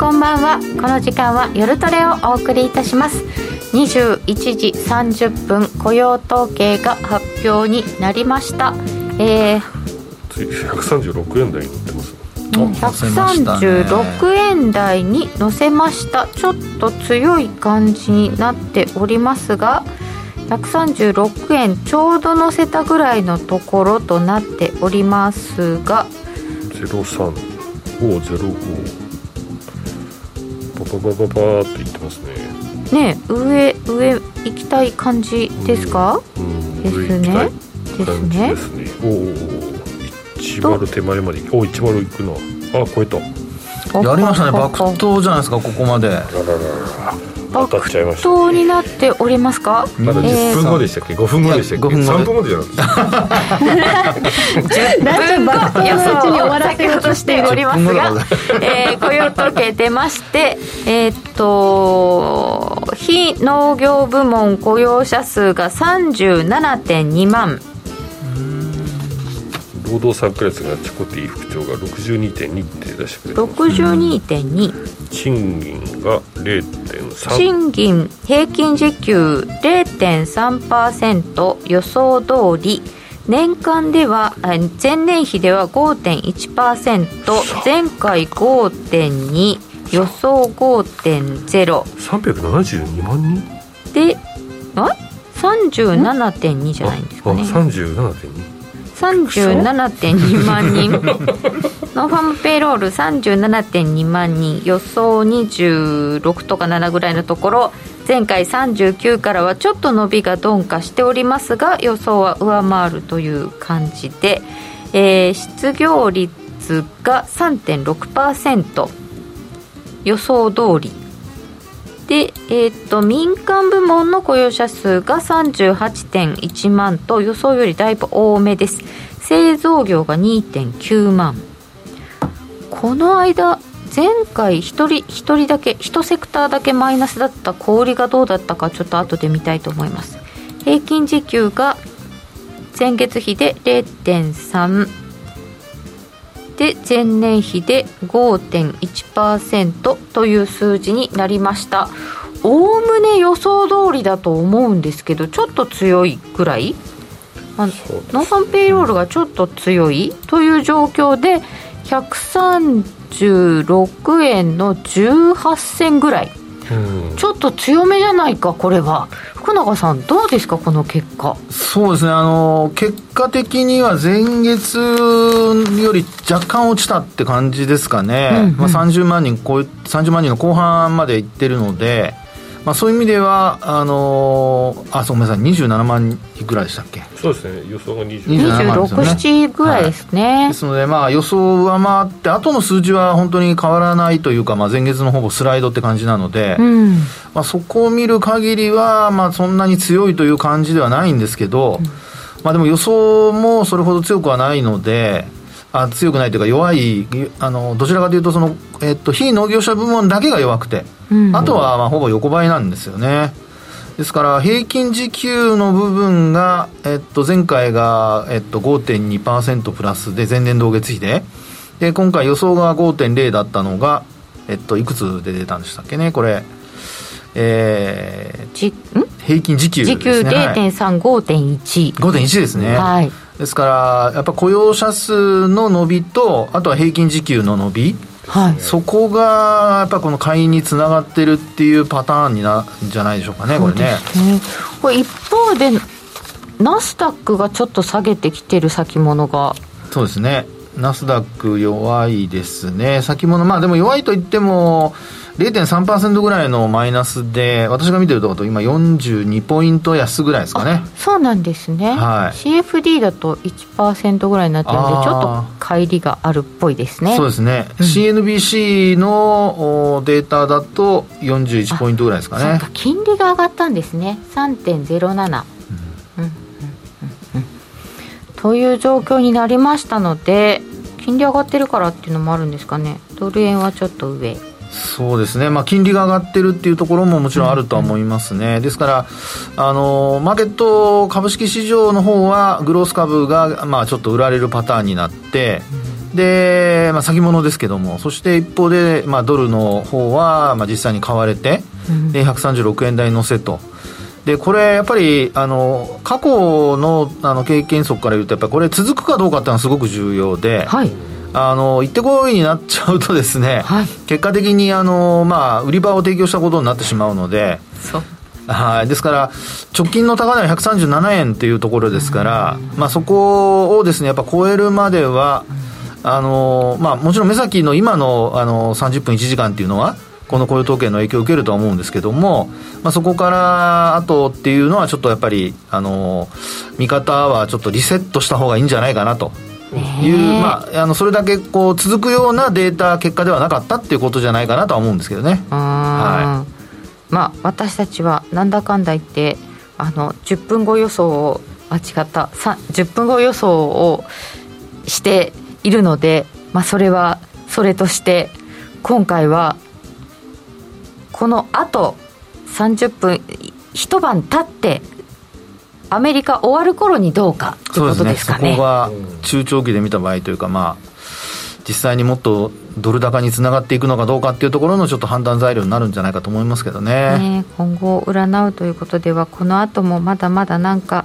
こんばんは。この時間は夜トレをお送りいたします。21時30分雇用統計が発表になりました。えー、136円台に乗ってます。136円台に乗せました。ちょっと強い感じになっておりますが136円ちょうど乗せたぐらいのところとなっておりますが03505パパパパパーって言ってますね。ね上上行きたい感じですか、うん、ですね。ですね。ですね。おお一丸手前まで。お一丸行くな。あ超えた。やりましたね。爆投じゃないですかここまで。あらららら当たっちゃいました、ね、になっておりますか？まだ10分後でしたっけ、えー、5分後でしたっけ？分3分後で。じゃなくて10分後予想に終わらせようとしておりますが、えー、雇用統計出ましてえー、っと非農業部門雇用者数が37.2万労働参加率がチコティ副長が62.2って出してくれて62.2賃金が0.3賃金平均時給0.3%予想通り年間では前年比では5.1%前回5.2予想5.0372万人？であ？37.2じゃないんですかね。あ37.2 37.2万人。 nonfarm payroll 37.2万人。予想26とか7ぐらいのところ。前回39からはちょっと伸びが鈍化しておりますが予想は上回るという感じで、えー、失業率が3.6%予想通りで、えーと、民間部門の雇用者数が38.1万と予想よりだいぶ多めです。製造業が2.9万。この間前回1人1人だけ1セクターだけマイナスだった小売がどうだったかちょっと後で見たいと思います。平均時給が前月比で0.3で前年比で5.1%という数字になりました。おおむね予想通りだと思うんですけどちょっと強いぐらい？ non-farm payroll がちょっと強い？という状況で136円の18銭ぐらいちょっと強めじゃないかこれは。福永さんどうですかこの結果？そうですねあの結果的には前月より若干落ちたって感じですかね、うんうん、まあ、30万人超え30万人の後半までいってるのでまあ、そういう意味ではあのー、あそうごめんなさい。27万いくらでしたっけ？そうですね。予想が27万ですよね。27ぐらいですね、はい、ですのでまあ予想を上回って後の数字は本当に変わらないというか、まあ、前月のほぼスライドって感じなので、うん、まあ、そこを見る限りは、まあ、そんなに強いという感じではないんですけど、うん、まあ、でも予想もそれほど強くはないのであ強くないというか弱いあのどちらかというとその、えっと、非農業者部門だけが弱くて、うん、あとはまあほぼ横ばいなんですよね。ですから平均時給の部分が、えっと、前回が、えっと、5.2%プラスで前年同月比で。で今回予想が5.0だったのが、えっと、いくつで出たんでしたっけね？これえー、平均時給ですね。時給0.35.1、5.1ですね。はいですから、やっぱ雇用者数の伸びと、あとは平均時給の伸び、はい、そこがやっぱこの買いにつながってるっていうパターンになるんじゃないでしょうかね、これね。ねこれ一方で、ナスダックがちょっと下げてきてる先物が。そうですね。ナスダック弱いですね。先物、まあでも弱いと言っても、0.3%ぐらいのマイナスで、私が見てるところと今42ポイント安ぐらいですかね。そうなんですね。はい、CFD だと1%ぐらいになってるんで、ちょっと乖離があるっぽいですね。そうですね。うん、CNBC のデータだと41ポイントぐらいですかね。か金利が上がったんですね。3.07。という状況になりましたので金利上がってるからっていうのもあるんですかねドル円はちょっと上そうですね、まあ、金利が上がってるっていうところももちろんあるとは思いますね、うん、ですから、あのマーケット、株式市場の方は、グロース株が、まあ、ちょっと売られるパターンになって、で、まあ、先物ですけども、そして一方で、まあ、ドルの方は、まあ、実際に買われて、で136円台乗せと。でこれやっぱりあの過去のあの経験則から言うとやっぱりこれ続くかどうかっていうのはすごく重要で、はい、あの行ってこいになっちゃうとですね、はい、結果的にあの、まあ、売り場を提供したことになってしまうのではい、ですから、直近の高値は137円というところですから、まあ、そこをですねやっぱ超えるまでは、あのまあ、もちろん目先の今のあの30分1時間っていうのは、この雇用統計の影響を受けるとは思うんですけども、まあ、そこから後っていうのは、ちょっとやっぱり、あの見方はちょっとリセットした方がいいんじゃないかなと。いう、まあ、あのそれだけこう続くようなデータ結果ではなかったっていうことじゃないかなとは思うんですけどね。はいまあ、私たちはなんだかんだ言ってあの10分後予想を間違った10分後予想をしているので、まあ、それはそれとして今回はこのあと30分一晩経ってアメリカ終わる頃にどうかということですかね。そこが中長期で見た場合というか、まあ、実際にもっとドル高につながっていくのかどうかっていうところのちょっと判断材料になるんじゃないかと思いますけどね。ね今後を占うということでは、この後もまだまだなんか、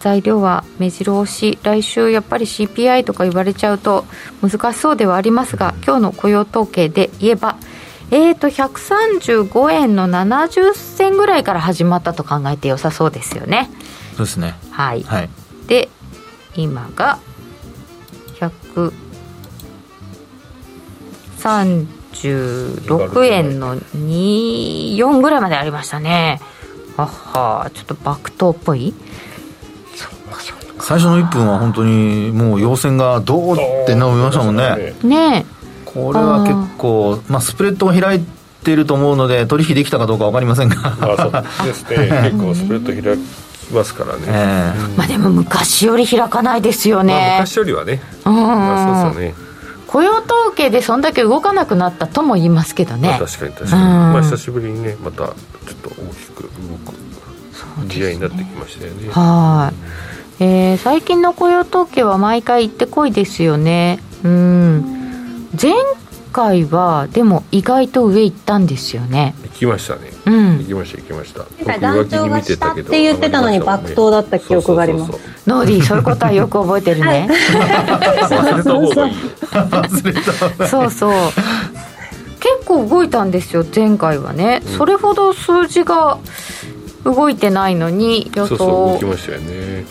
材料は目白押し、来週やっぱり CPI とか言われちゃうと難しそうではありますが、今日の雇用統計で言えば、えーと、135円の70銭ぐらいから始まったと考えて良さそうですよね。そうですね。はい。はい、で、今が100 36円の24ぐらいまでありましたね。ははちょっと爆投っぽい？最初の1分は本当にもう陽線がどうって伸びましたもんね。ね。これは結構まあスプレッドが開いていると思うので取引できたかどうか分かりませんが。あそうですね。結構スプレッド開きますからね、えー、まあでも昔より開かないですよね、まあ、昔よりはね、うん、まあそうですよね。雇用統計でそんだけ動かなくなったとも言いますけどね、まあ、確かに確かに、まあ久しぶりにねまたちょっと大きく動く試合になってきましたよね。はい、えー、最近の雇用統計は毎回行ってこいですよね。うん。前回はでも意外と上行ったんですよね。行きましたね、うん、行きました行きました。前回団長が下って言ってたのに爆投だった記憶があります。ノーディーそういうことはよく覚えてるね。忘れた方がいい。そうそう。結構動いたんですよ前回はね、うん、それほど数字が動いてないのに予想。そうそう動きましたよね、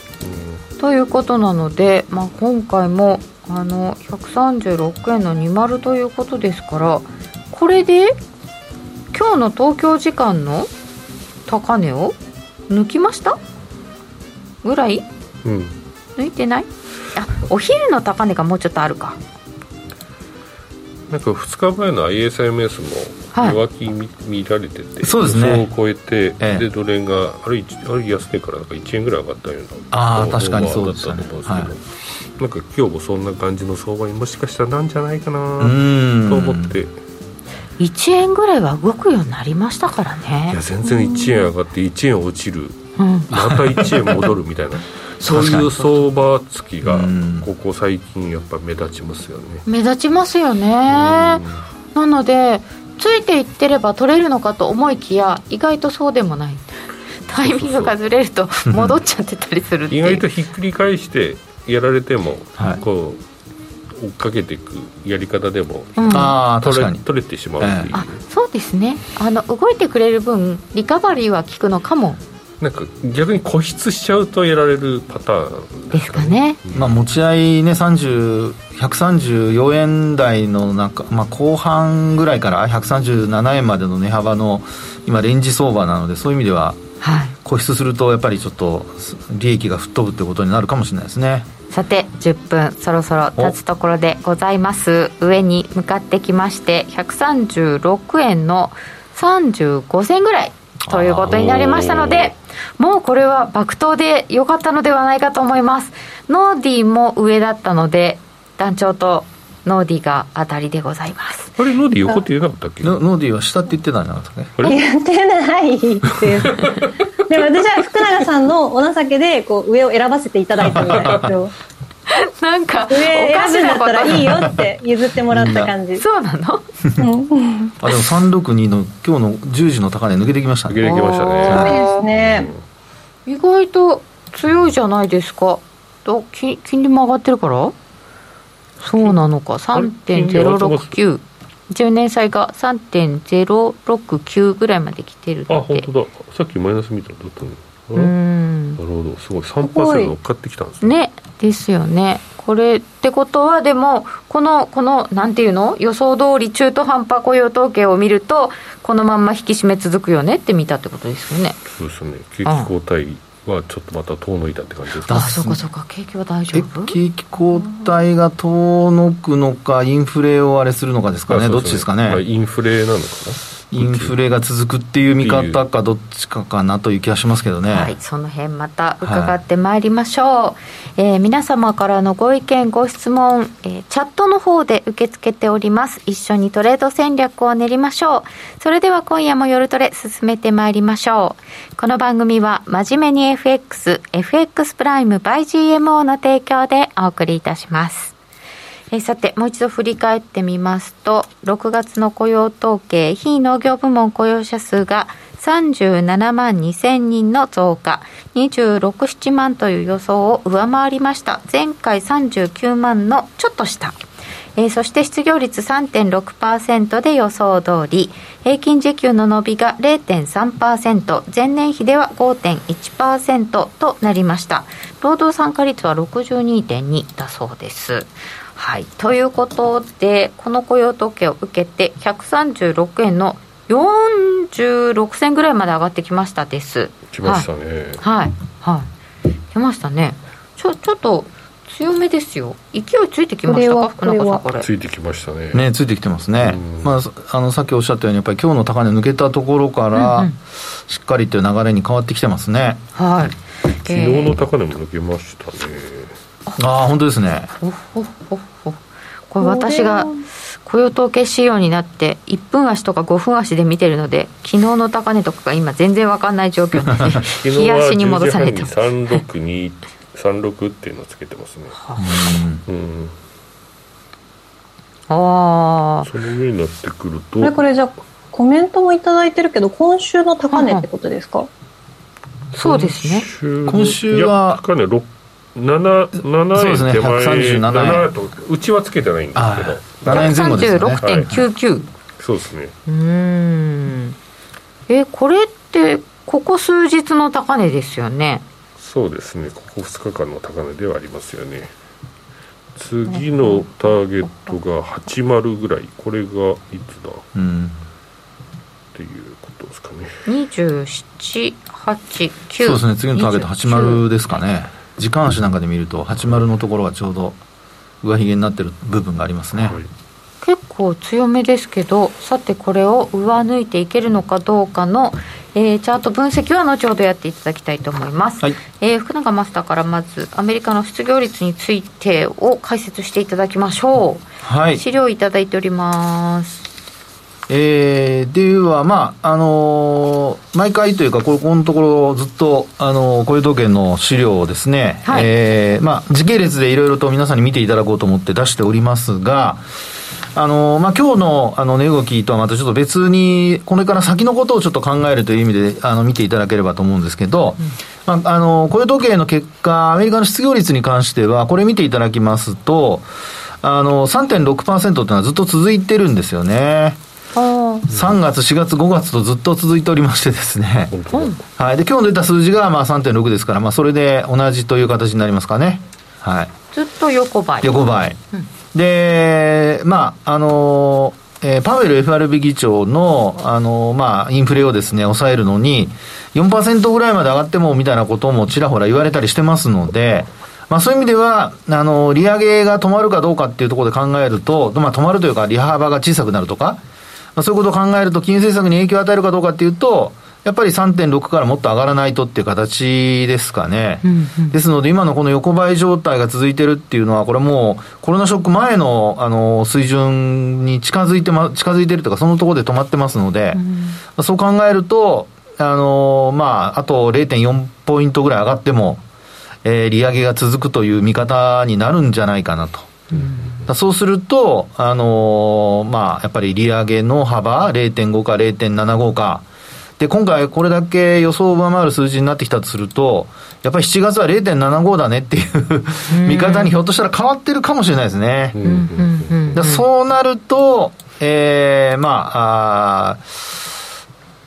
うん、ということなので、まあ、今回もあの136円の20ということですからこれで今日の東京時間の高値を抜きました？ぐらい、うん、抜いてない？あお昼の高値がもうちょっとあるか。なんか2日前の ISMS も弱気見,、見られててそうですね。予想を超えて、ええ、でドル円があるある安値からなんか1円ぐらい上がったようなああ確かにそうでしたね、はい。なんか今日もそんな感じの相場にもしかしたらなんじゃないかなと思って1円ぐらいは動くようになりましたからね。いや全然1円上がって1円落ちる、うん、また1円戻るみたいな。そう。いう相場付きがここ最近やっぱ目立ちますよね。目立ちますよね。なのでついていってれば取れるのかと思いきや意外とそうでもない。タイミングがずれると戻っちゃってたりする意外とひっくり返してやられても、はい、こう追っかけていくやり方でも、うん、あ取れ取れてしまうっていう、あそうですね。あの動いてくれる分リカバリーは効くのかも。なんか逆に固執しちゃうとやられるパターンですかね、まあ、持ち合いね134円台のなんか、まあ、後半ぐらいから137円までの値幅の今レンジ相場なのでそういう意味では固執するとやっぱりちょっと利益が吹っ飛ぶってことになるかもしれないですねさて10分そろそろ経つところでございます。上に向かってきまして136円の35銭ぐらいということになりましたのでもうこれは爆投で良かったのではないかと思います。ノーディーも上だったので団長とノーディーが当たりでございます。あれノーディー横って言えなかったっけ？ノーディーは下って言ってたんじゃなかったね言ってないってでも私は福永さんのお情けでこう上を選ばせていただいたみたいですよ。なんか上選ぶんだったらいいよって譲ってもらった感じ。そうなの？あでも362の今日の10時の高値抜けてきましたね。抜けてきましたね。そうですね、意外と強いじゃないですか。と金利も上がってるから？そうなのか。3.069 10年債が3.069ぐらいまで来てるあ本当ださっきマイナス見たらだったの。うん。なるほど。すごい3%乗っかってきたんですね。ねですよね。これってことはでもこのこのなんていうの？予想通り中途半端雇用統計を見るとこのまんま引き締め続くよねって見たってことですよね。そうですね。景気後退はちょっとまた遠のいたって感じですか？あそうかそうか。景気は大丈夫？景気後退が遠のくのかインフレをあれするのかですかね。どっちですかね、インフレなのかな？インフレが続くっていう見方かどっちかかなという気がしますけどね。はい。その辺また伺ってまいりましょう、はい、えー、皆様からのご意見ご質問、えー、チャットの方で受け付けております。一緒にトレード戦略を練りましょう。それでは今夜も夜トレ進めてまいりましょう。この番組は真面目に FX FX プライム by GMO の提供でお送りいたしますえさて、もう一度振り返ってみますと、6月の雇用統計、非農業部門雇用者数が37万2000人の増加、26、7万という予想を上回りました。前回39万のちょっと下。え、そして失業率3.6%で予想通り、平均時給の伸びが0.3%、前年比では5.1%となりました。労働参加率は62.2だそうです。はい、ということでこの雇用統計を受けて136円の46銭ぐらいまで上がってきましたです。きましたね。はい、はい、来ましたね。ちょちょっと強めですよ。勢いついてきましたか？福永さんこれついてきましたね。ねついてきてますね、まあ、あのさっきおっしゃったようにやっぱり今日の高値抜けたところから、うん。うん、しっかりという流れに変わってきてますね。はい。昨日の高値も抜けましたねああ本当ですね。これ私が雇用統計仕様になって1分足とか5分足で見てるので昨日の高値とかが今全然分かんない状況なので冷やしに戻されて362 36っていうのをつけてますね、うん、ああその上になってくると。これこれじゃコメントも頂いてるけど今週の高値ってことですか、そうですね。今週は高値6 7, 7円手前、ね、7とうちはつけてないんですけど。7円前後ですね。36.99、はい、そうですね。うん。えこれってここ数日の高値ですよね。そうですね。ここ2日間の高値ではありますよね。次のターゲットが80ぐらい。これがいつだ、うん、っていうことですかね。2789そうですね。次のターゲット80ですかね時間足なんかで見ると80のところがちょうど上髭になってる部分がありますね、はい、結構強めですけどさてこれを上抜いていけるのかどうかの、えー、チャート分析は後ほどやっていただきたいと思います、はい、えー、福永マスターからまずアメリカの失業率についてを解説していただきましょう、はい、資料いただいておりますえー、では、まあ、あのー、毎回というか、ここのところずっと、あのー、雇用統計の資料をですね、はい、えー、まあ、時系列でいろいろと皆さんに見ていただこうと思って出しておりますが、あのー、まあ、今日の、あの、値動きとはまたちょっと別に、これから先のことをちょっと考えるという意味で、あの、見ていただければと思うんですけど、うん、まあ、あの、雇用統計の結果、アメリカの失業率に関しては、これ見ていただきますと、あの、3.6%っていうのはずっと続いてるんですよね。3月、4月、5月とずっと続いておりましてですね、はい、で今日出た数字がまあ3.6ですから、まあ、それで同じという形になりますかね。はい、ずっと横ばい。横ばい。うん、で、まあ、あのえー、パウエル FRB 議長の、あのまあ、インフレをですね、抑えるのに、4%ぐらいまで上がってもみたいなこともちらほら言われたりしてますので、まあ、そういう意味では、あの、利上げが止まるかどうかっていうところで考えると、まあ、止まるというか、利幅が小さくなるとか、まあ、そういうことを考えると、金融政策に影響を与えるかどうかっていうと、やっぱり3.6からもっと上がらないとっていう形ですかね、うんうん、ですので、今のこの横ばい状態が続いてるっていうのは、これもう、コロナショック前のあの水準に近づいて、ま、近づいてるというか、そのところで止まってますので、うん、そう考えると、あのまあ、あと0.4ポイントぐらい上がっても、えー、利上げが続くという見方になるんじゃないかなと。うん、そうすると、あのー、まあ、やっぱり利上げの幅、0.5か0.75か、で、今回これだけ予想を上回る数字になってきたとすると、やっぱり7月は0.75だねっていう見方にひょっとしたら変わってるかもしれないですね。そうなると、えー、まあ、あ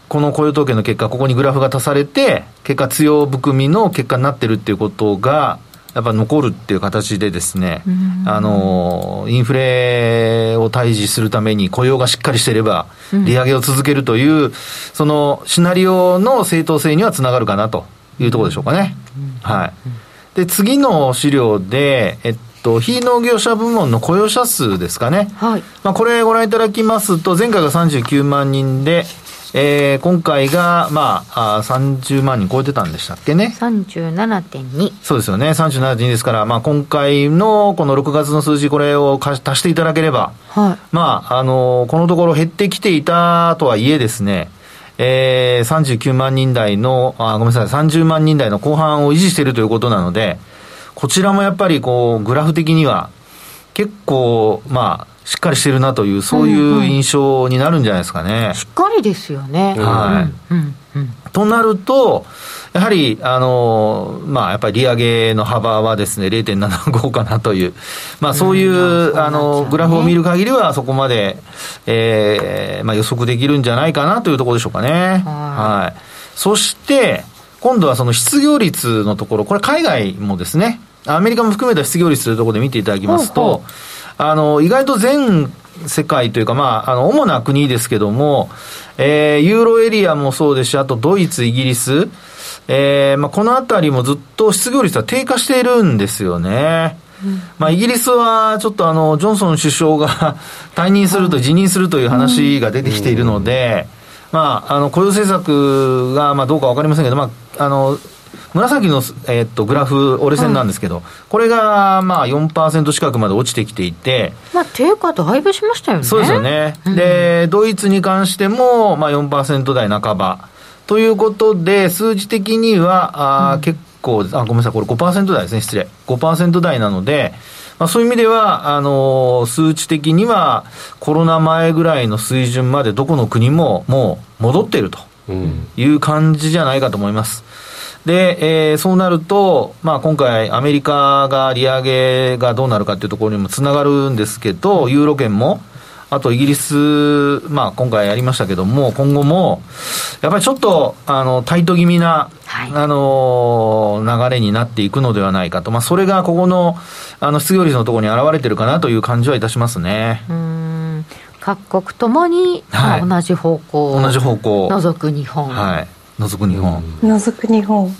この雇用統計の結果、ここにグラフが足されて、結果強含みの結果になってるっていうことが、やっぱ残るっていう形でですね、あの、インフレを退治するために雇用がしっかりしていれば、利上げを続けるという、そのシナリオの正当性にはつながるかなというところでしょうかね。はい。で、次の資料で、えっと、非農業者部門の雇用者数ですかね。はい。まあ、これご覧いただきますと、前回が39万人で、えー、今回が、まあ、あ30万人超えてたんでしたっけね？37.2。そうですよね。37.2ですから、まあ、今回のこの6月の数字、これを足していただければ、はい、まあ、あのこのところ減ってきていたとはいえですね、えー、39万人台の、あ、ごめんなさい、30万人台の後半を維持しているということなので、こちらもやっぱりこう、グラフ的には、結構、まあ、しっかりしてるなという、そういう印象になるんじゃないですかね。うんうん、しっかりですよね。はい。うんうん、となると、やはり、あの、まあ、やっぱり利上げの幅はですね、0.75かなという、まあ、そういう、うん、あの、グラフを見る限りは、そこまで、えー、まあ、予測できるんじゃないかなというところでしょうかね。はい。そして、今度はその失業率のところ、これ海外もですね、アメリカも含めた失業率というところで見ていただきますと、ほうほうあの、意外と全世界というか、まあ、あの、主な国ですけども、えー、ユーロエリアもそうですし、あとドイツ、イギリス、えー、まあ、このあたりもずっと失業率は低下しているんですよね。まあ、イギリスはちょっとあの、ジョンソン首相が 退任すると、辞任するという話が出てきているので、まあ、あの、雇用政策が、まあ、どうかわかりませんけど、まあ、あの、紫の、えー、っとグラフ、折れ線なんですけど、はい、これがまあ4%近くまで落ちてきていて、まあ、低下だいぶしましたよね。そうですよね。うん、で、ドイツに関しても、まあ4%台半ば。ということで、数字的には、あ、うん、結構、あ、ごめんなさい、これ5%台ですね、失礼。5%台なので、まあ、そういう意味では、あのー、数値的にはコロナ前ぐらいの水準までどこの国ももう戻っているという感じじゃないかと思います。で、えー、そうなると、まあ、今回、アメリカが利上げがどうなるかというところにもつながるんですけど、ユーロ圏も、あとイギリス、まあ、今回やりましたけども、今後も、やっぱりちょっと、あの、タイト気味な、はい、あの、流れになっていくのではないかと。まあ、それがここの、あの、失業率のところに現れてるかなという感じはいたしますね。各国ともに、はい、同じ方向。同じ方向。除く日本。はい。除く日本、除く日本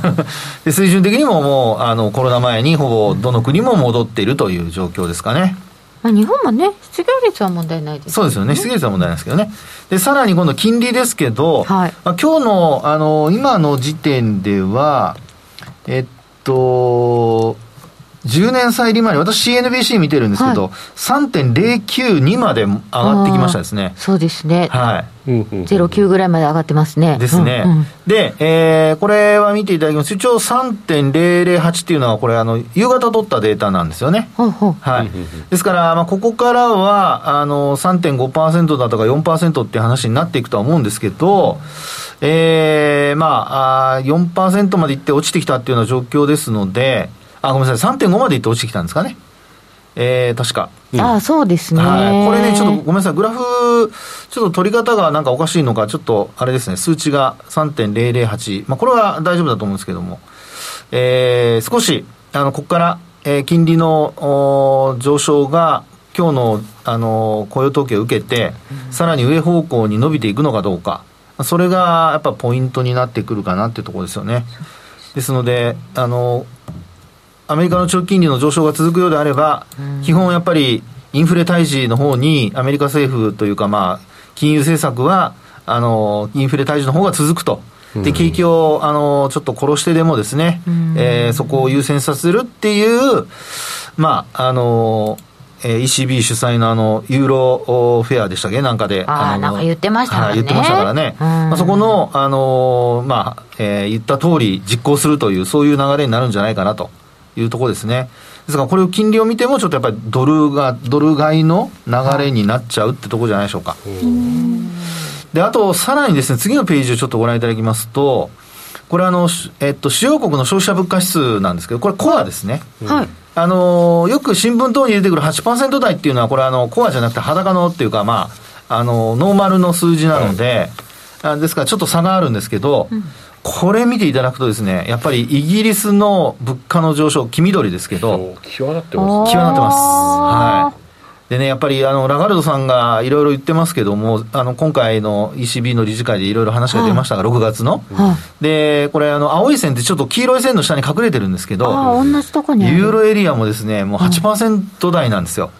で水準的にももうあのコロナ前にほぼどの国も戻っているという状況ですかね。まあ、日本もね、失業率は問題ないです、ね、そうですよね、失業率は問題ないですけどね。で、さらに今度金利ですけど、はい、まあ、今日の、あの、今の時点では、えっと、10年債利回り、私 CNBC 見てるんですけど、はい、3.092まで上がってきましたですね。そうですね。はい。09ぐらいまで上がってますね。ですね。うんうん、で、えー、これは見ていただきます。一応3.008っていうのは、これ、あの、夕方取ったデータなんですよね。はい。ですから、まあ、ここからは、あの、3.5%だとか4%っていう話になっていくとは思うんですけど、えー、まあ、あ4%までいって落ちてきたっていうような状況ですので、あ、ごめんなさい、3.5までいって落ちてきたんですかね。えー、確か。うん、あそうですね、はい。これね、ちょっとごめんなさい、グラフ、ちょっと取り方がなんかおかしいのか、ちょっとあれですね、数値が3.008。まあ、これは大丈夫だと思うんですけども、えー、少し、あの、ここから、えー、金利の上昇が、今日の、あの、雇用統計を受けて、うん、さらに上方向に伸びていくのかどうか。それがやっぱポイントになってくるかなっていうところですよね。ですので、あの、アメリカの長期金利の上昇が続くようであれば、基本やっぱりインフレ退治の方にアメリカ政府というか、まあ、金融政策は、あの、インフレ退治の方が続くと。で、景気を、あの、ちょっと殺してでもですね、えー、そこを優先させるっていう、まあ、あの、えー、ECB 主催のあの、ユーロフェアでしたっけ？なんかで。ああ、なんか言ってましたね。はい、言ってましたからね。うん、まあ、そこの、あのー、まあ、えー、言った通り実行するという、そういう流れになるんじゃないかなというところですね。ですから、これを金利を見ても、ちょっとやっぱりドルが、ドル買いの流れになっちゃうってところじゃないでしょうか。で、あと、さらにですね、次のページをちょっとご覧いただきますと、これあの、えっと、主要国の消費者物価指数なんですけど、これコアですね。はい。あのよく新聞等に出てくる8%台っていうのは、これあの、コアじゃなくて裸のっていうか、まあ、あの、ノーマルの数字なので、はい、ですからちょっと差があるんですけど、うん、これ見ていただくとですね、やっぱりイギリスの物価の上昇、黄緑ですけど、際立ってます、際立ってます。はい。でね、やっぱりあのラガルドさんがいろいろ言ってますけども、あの今回の ECB の理事会でいろいろ話が出ましたが、はい、6月の、はい、でこれあの、青い線ってちょっと黄色い線の下に隠れてるんですけど、同じとこにユーロエリアもですね、もう8%台なんですよ。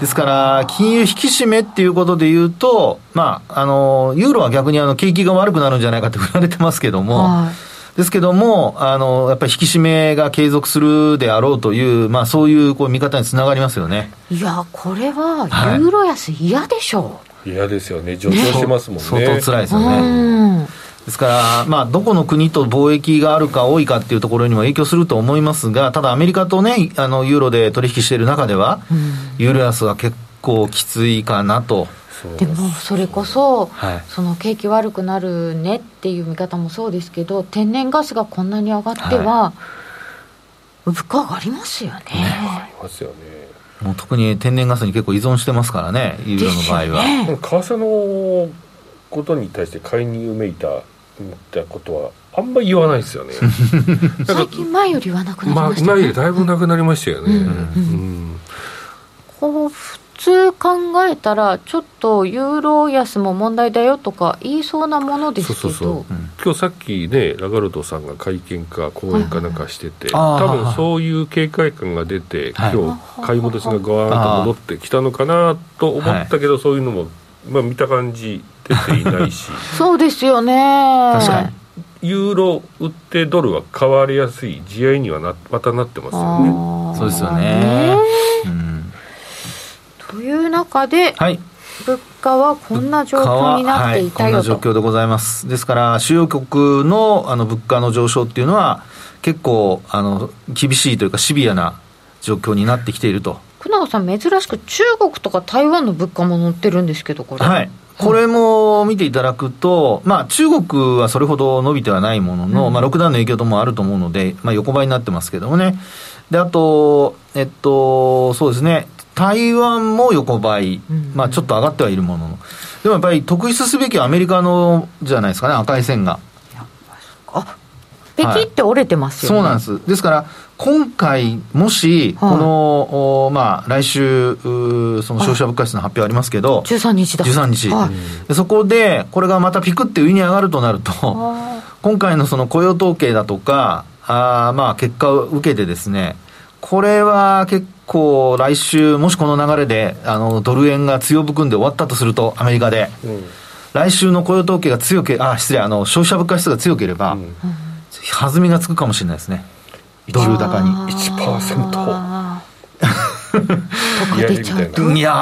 ですから、金融引き締めっていうことでいうと、まあ、あのユーロは逆にあの景気が悪くなるんじゃないかって振られてますけども、はいですけども、あの、やっぱり引き締めが継続するであろうという、まあそういうこう見方につながりますよね。いや、これはユーロ安嫌でしょう。嫌、はい、ですよね。上昇してますもんね。相当辛いですよね。ですから、まあ、どこの国と貿易があるか多いかっていうところにも影響すると思いますが、ただアメリカとね、あの、ユーロで取引している中では、ユーロ安は結構きついかなと。でもそれこそ、はい、その景気悪くなるねっていう見方もそうですけど天然ガスがこんなに上がっては、はい、物価上がりますよね。上がりますよね。もう特に天然ガスに結構依存してますからね、ユーロの場合は。ね、為替のことに対して介入めいたってことはあんまり言わないですよね。最近前より言わなくなりましたね、まあ、前よりだいぶなくなりましたよね、こう通考えたら、ちょっとユーロ安も問題だよとか言いそうなものですけど、そうそうそう、今日さっきね、ラガルドさんが会見か講演かなんかしてて、はいはい、多分そういう警戒感が出て、今日買い戻しがガーンと戻ってきたのかなと思ったけど、そういうのも、まあ、見た感じ、出ていないし、そうですよね。確かにユーロ売ってドルは買われやすい地合いにはなまたなってますよね。そうですよね。うんという中で、はい、物価はこんな状況になっていたよ、はい、こんな状況でございます。ですから、主要国のあの物価の上昇っていうのは、結構あの厳しいというか、シビアな状況になってきていると。久永さん、珍しく中国とか台湾の物価も載ってるんですけど、これ。はいこれも見ていただくと、まあ、中国はそれほど伸びてはないものの、うん、まあ、ロックダウンの影響ともあると思うので、まあ、横ばいになってますけどもね。で、あと、えっと、そうですね、台湾も横ばい、まあ、ちょっと上がってはいるものの、でもやっぱり特筆すべきはアメリカのじゃないですかね、赤い線が。あペキって折れてますよね、はい、そうなんです。ですから、今回、もし、この、はい、まあ、来週、その消費者物価指数の発表ありますけど、13日だ。13日。はい、そこで、これがまたピクって上に上がるとなると、今回のその雇用統計だとか、あまあ、結果を受けてですね、これは結構来週、もしこの流れで、あの、ドル円が強含んで終わったとすると、アメリカで、うん、来週の雇用統計が強け、あ、失礼、あの、消費者物価指数が強ければ、うん、弾みがつくかもしれないですね。ドル高に。1%。とか出ちゃうと。いや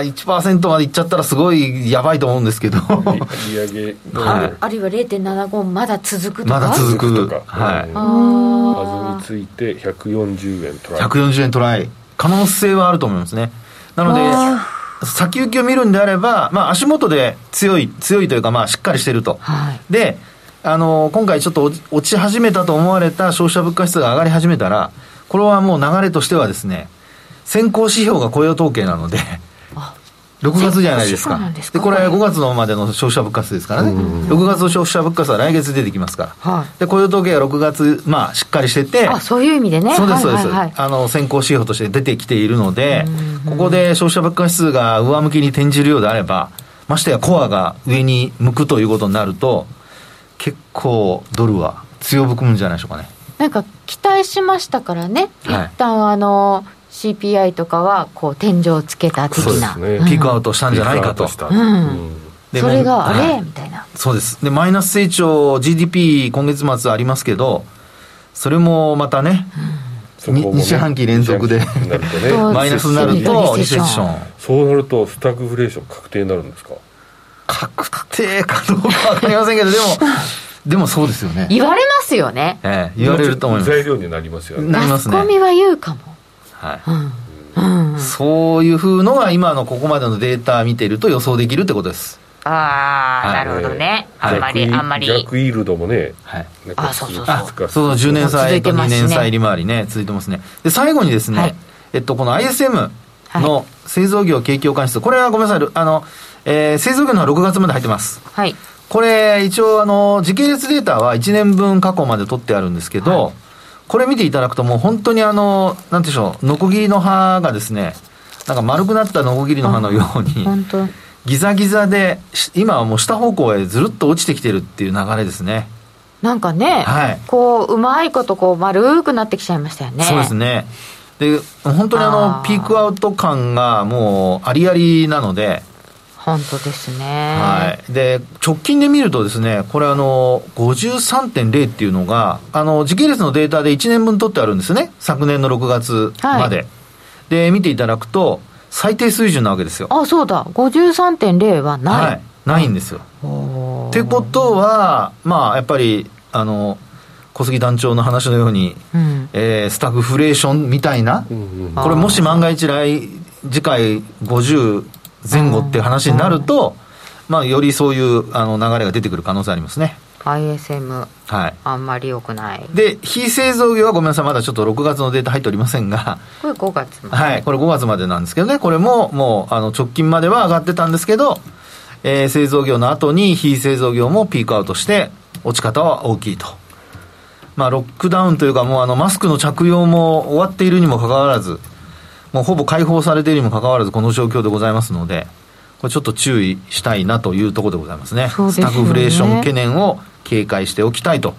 ー1%までいっちゃったらすごいやばいと思うんですけど。利上げ。ああるいは0.75まだ続くとか？まだ続く。はい。はずについて140円トライ。140円トライ。可能性はあると思いますね。なので先行きを見るんであれば、まあ、足元で強い強いというか、まあ、しっかりしてると、はい、であの今回ちょっと落ち始めたと思われた消費者物価指数が上がり始めたらこれはもう流れとしてはですね先行指標が雇用統計なので、6月じゃないですか。でこれ5月のまでの消費者物価数ですからね。6月の消費者物価数は来月出てきますから。で、雇用統計が6月、まあ、しっかりしてて。あ、そういう意味でね。そうです、そうです。あの、先行指標として出てきているので、ここで消費者物価指数が上向きに転じるようであれば、ましてやコアが上に向くということになると、結構ドルは強含むんじゃないでしょうかね。なんか期待しましたからね、一旦あの CPI とかはこう天井をつけた的な、ね。うん、ピークアウトしたんじゃないかと。それがあれ、みたいな。そうです。で、マイナス成長、GDP 今月末ありますけど、それもまたね、2四半期連続で マイナスになるとリセッション。そうなるとスタグフレーション確定になるんですか？確定かどうか分かりませんけどでも でもそうですよね。言われますよね、ええ、言われると思います。材料になりますよね。なりますねマスコミは言うかも。はい、うん。うん、そういうふうのが今のここまでのデータ見てると予想できるってことです。ああ、なるほどね。あんまり、あんまり。逆イールドもね。はい。あ、そうそうそう。そう、10年債と2年債利回りね、続いてますね。で、最後にですね、えっと、この ISM の製造業景況感指数、これはごめんなさい、あの、えー、製造業のは6月まで入ってます。はい。これ、一応、あの、時系列データは1年分過去まで取ってあるんですけど、はい、これ見ていただくと、もう本当にあの、なんていうんでしょう、ノコギリの刃がですね、なんか丸くなったノコギリの刃のように、本当ギザギザで、今はもう下方向へずるっと落ちてきてるっていう流れですね。なんかね、はい、こう、うまいことこう丸くなってきちゃいましたよね。そうですね。で、本当にあの、ピークアウト感がもうありありなので、本当ですね。はい。で、直近で見るとですね、これあの、53.0っていうのが、あの、時系列のデータで1年分取ってあるんですね。昨年の6月まで。はい、で、見ていただくと、最低水準なわけですよ。あ、そうだ。53.0はない。はい。ないんですよ。ってことは、まあ、やっぱり、あの、小杉団長の話のように、うん、えー、スタグフレーションみたいな、うんうん、これもし万が一来、次回50前後っていう話になると、まあ、よりそういうあの流れが出てくる可能性ありますね。ISM、はい、あんまり良くない。で非製造業はごめんなさいまだちょっと6月のデータ入っておりませんがこれ5月まではいこれ5月までなんですけどね。これももうあの直近までは上がってたんですけど、えー、製造業の後に非製造業もピークアウトして落ち方は大きいと。まあロックダウンというかもうあのマスクの着用も終わっているにもかかわらずもうほぼ解放されているにもかかわらずこの状況でございますのでこれちょっと注意したいなというところでございますね。すねスタグフレーション懸念を警戒しておきたいと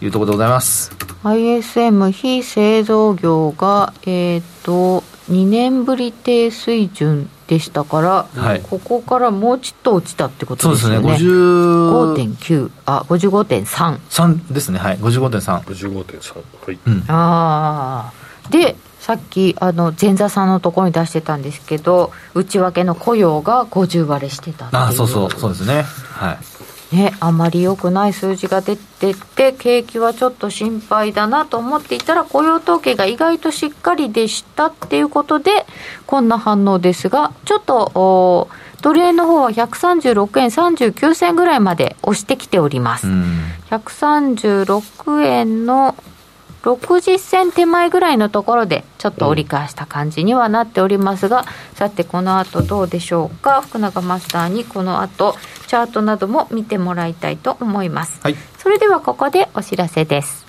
いうところでございます。ISM 非製造業が、えっ、ー、と、2年ぶり低水準でしたから、はい、ここからもうちょっと落ちたってことですよね。そうですね、5.9、あ、55.3。3ですね、はい、55.3。55.3、はい。うん、ああ。で、さっきあの前座さんのところに出してたんですけど内訳の雇用が50割れしてたあそうそうそうですね。はい。ね、あまり良くない数字が出てて、景気はちょっと心配だなと思っていたら、雇用統計が意外としっかりでしたっていうことで、こんな反応ですが、ちょっと、ドル円の方は136円39銭ぐらいまで押してきております。136円の60銭手前ぐらいのところでちょっと折り返した感じにはなっておりますが、うん、さてこの後どうでしょうか？福永マスターにこの後チャートなども見てもらいたいと思います、はい、それではここでお知らせです。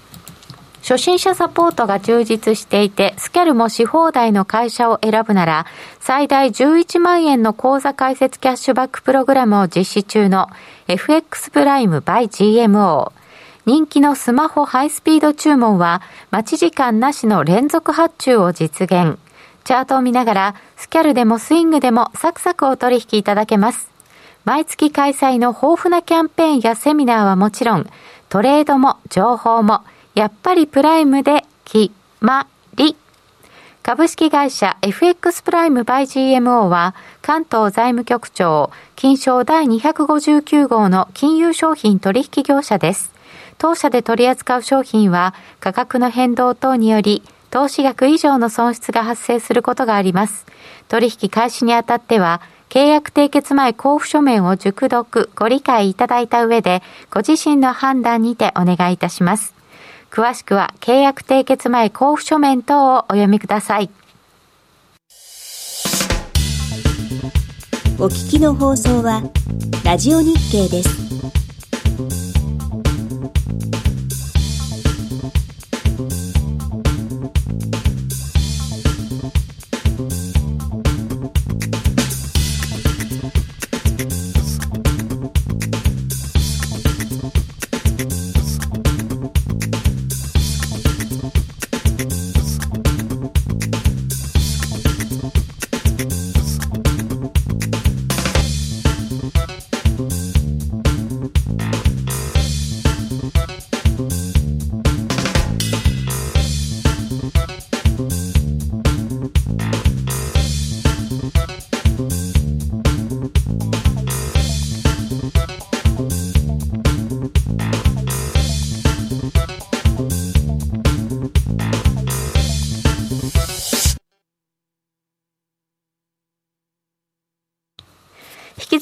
初心者サポートが充実していて、スキャルもし放題の会社を選ぶなら、最大11万円の口座開設キャッシュバックプログラムを実施中の FX プライム by GMO。人気のスマホハイスピード注文は、待ち時間なしの連続発注を実現。チャートを見ながら、スキャルでもスイングでもサクサクお取引いただけます。毎月開催の豊富なキャンペーンやセミナーはもちろん、トレードも情報も、やっぱりプライムで決まり。株式会社 FX プライム by GMO は関東財務局長金賞第259号の金融商品取引業者です。当社で取り扱う商品は価格の変動等により投資額以上の損失が発生することがあります。取引開始にあたっては契約締結前交付書面を熟読、ご理解いただいた上で、ご自身の判断にてお願いいたします。詳しくは、契約締結前交付書面等をお読みください。お聞きの放送は、ラジオ日経です。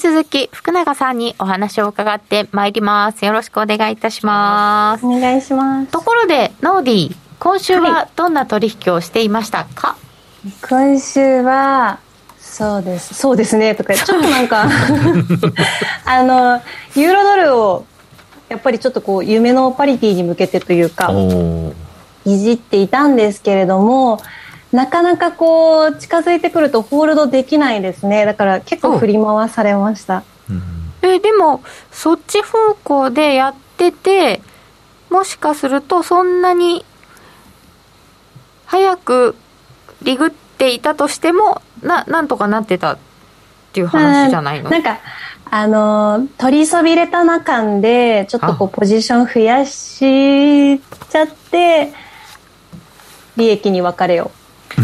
続き福永さんにお話を伺ってまいります。よろしくお願いいたします。お願いします。ところでノーディー今週はどんな取引をしていましたか、はい、今週はそうです。そうですねとか ちょっとなんか あのユーロドルをやっぱりちょっとこう夢のパリティに向けてというかいじっていたんですけれどもなかなかこう近づいてくるとホールドできないですね。だから結構振り回されました、えでもそっち方向でやっててもしかするとそんなに早くリグっていたとしてもななんとかなってたっていう話じゃないの？なんかあの取りそびれた中でちょっとこうポジション増やしちゃって利益に分かれよえ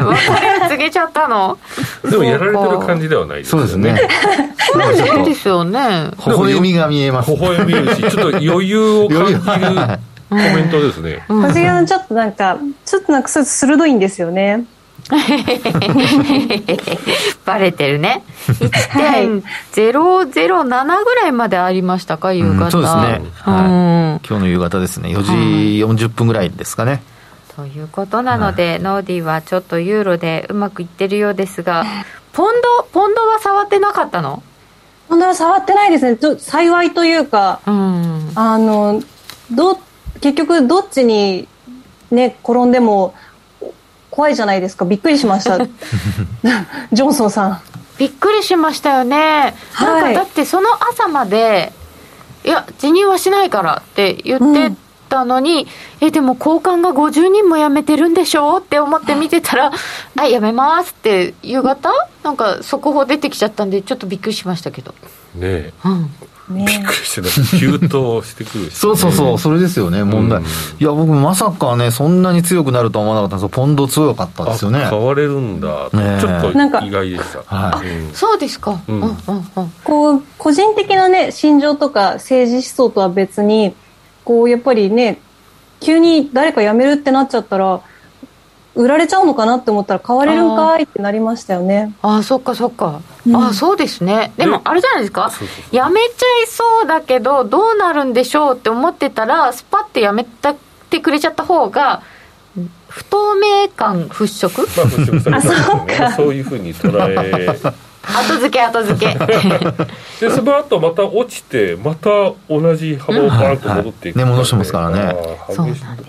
ー、別れ告げちゃったの？でもやられてる感じではないですよね。そうですね。そうですよね。微笑みが見えます。微笑みる。しちょっと余裕を感じるコメントですね。小杉さんちょっとなんかちょっとなんか鋭いんですよね。バレてるね。1.007ぐらいまでありましたか？夕方、うん、そうですね、はい、今日の夕方ですね。4時40分ぐらいですかね、ということなので、はい、ノーディはちょっとユーロでうまくいってるようですが、ポンド、ポンドは触ってなかったの？ポンドは触ってないですね、幸いというか、うん、あのど結局、どっちに、ね、転んでも怖いじゃないですか、びっくりしました、ジョンソンさん。びっくりしましたよね、なんかだってその朝まで、いや、辞任はしないからって言ってたのに、うん、え、でも交換が50人も辞めてるんでしょって思って見てたら、はい、辞めますって、夕方？なんか速報出てきちゃったんで、ちょっとびっくりしましたけど。ねえ。うん。ね、びっくりしてた急騰してくるし、ね、そうそうそうそれですよね問題、うん、いや僕まさかねそんなに強くなるとは思わなかった。んですポンド強かったですよね。変われるんだ、ね、ちょっと意外でした。はい、うん、そうですか、うん、うんうん。こう個人的なね心情とか政治思想とは別にこうやっぱりね急に誰か辞めるってなっちゃったら売られちゃうのかなって思ったら買われるんかいってなりましたよね。ああそっかそっか、うん、あそうですね。でもあれじゃないですか？やめちゃいそうだけどどうなるんでしょうって思ってたらスパッてやめてくれちゃった方が不透明感払拭、まあ、払拭されたんそういうふうに捉え後付け後付け。でその後また落ちてまた同じ幅をバーンと戻っていく、ね、戻してますからね。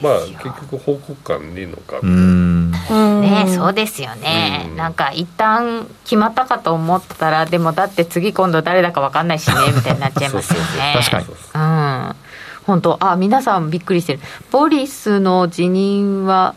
まあ結局報告感ねえのか。うん。ねそうですよね。なんか一旦決まったかと思ったらでもだって次今度誰だか分かんないしねみたいになっちゃいますよね。確かに。うん。本当あ皆さんびっくりしてる。ボリスの辞任は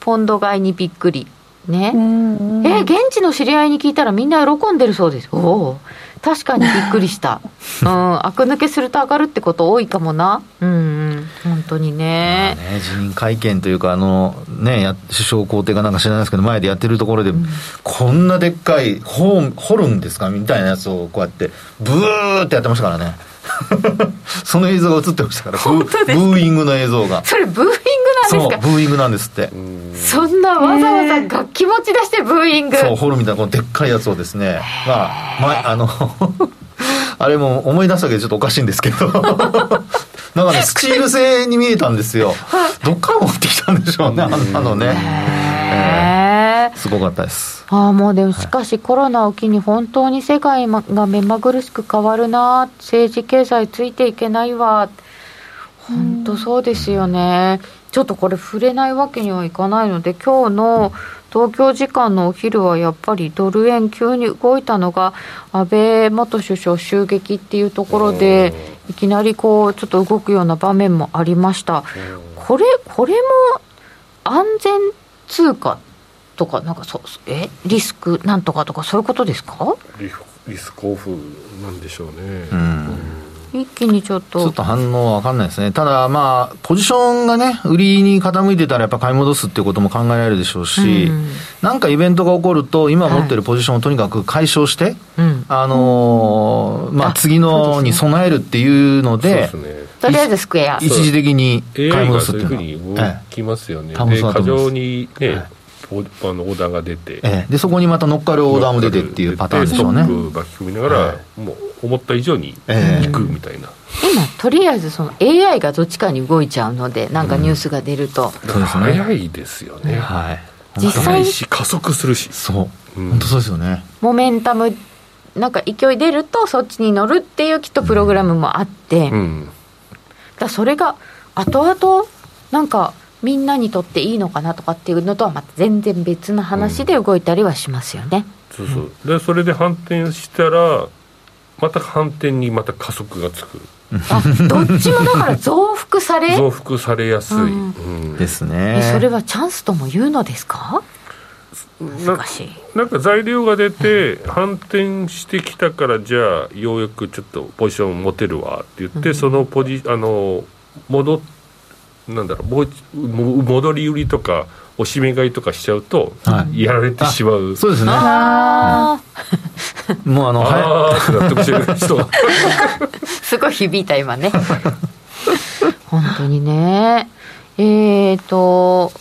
ポンド買いにびっくりね、うんうん、え現地の知り合いに聞いたらみんな喜んでるそうです。おお確かにびっくりした、うん、悪抜けすると上がるってこと多いかもな。うん、うん、本当にね,、ね辞任会見というかあのねや首相公邸がなんか知らないですけど前でやってるところで、うん、こんなでっかい掘掘るんですかみたいなやつをこうやってブーってやってましたからねその映像が映ってましたからブーイングの映像が。それブーイングなんですか？ブーイングなんですって。そんなわざわざ楽器持ち出してブーイング。そうホルみたいなこのでっかいやつをですねまあ、まあ、あの あれも思い出すだけでちょっとおかしいんですけど。なんかねスチール製に見えたんですよ。どっから持ってきたんでしょうねあのね。えー、すごかったです。ああもうでもしかしコロナを機に本当に世界が目まぐるしく変わるな政治経済ついていけないわ本当そうですよね、ちょっとこれ触れないわけにはいかないので今日の東京時間のお昼はやっぱりドル円急に動いたのが安倍元首相襲撃っていうところでいきなりこうちょっと動くような場面もありました。これこれも安全通貨とかなんかそえ？リスクなんとかとかそういうことですか？リスクオフなんでしょうね、うん一気にちょっと。ちょっと反応は分かんないですね。ただ、まあ、ポジションがね、売りに傾いてたらやっぱ買い戻すっていうことも考えられるでしょうし、うん、なんかイベントが起こると、今持ってるポジションをとにかく解消して、はい、あのー、まあ、次のに備えるっていうので、とりあえずスクエア。一時的に買い戻すっていうのは。そういうふうに動きますよね。で、過剰にね、あのオーダーが出て、ええ、でそこにまた乗っかるオーダーも出てっていうパターンでしょうね。ストック巻き込みながら、はい、もう思った以上にいくみたいな、え今とりあえずその AI がどっちかに動いちゃうのでなんかニュースが出ると、うん、早いですよね、はい、実際加速するし。そう、うん、本当そうですよね。モメンタムなんか勢い出るとそっちに乗るっていうきっとプログラムもあって、うん、だそれが後々なんかみんなにとっていいのかなとかっていうのとはまた全然別の話で動いたりはしますよね、うん、そうそう。でそれで反転したらまた反転にまた加速がつく。あどっちもだから増幅され？増幅されやすい、うん。うん、ですね。それはチャンスとも言うのですか？難しい。なんか材料が出て反転してきたからじゃあようやくちょっとポジション持てるわって言って、そのポジあの戻なんだろう戻り売りとかおしめ買いとかしちゃうと、やられてしまう。そうですね。もうあのはいって納得してる人が すごい響いた今ね。本当にね。えっ、ー、と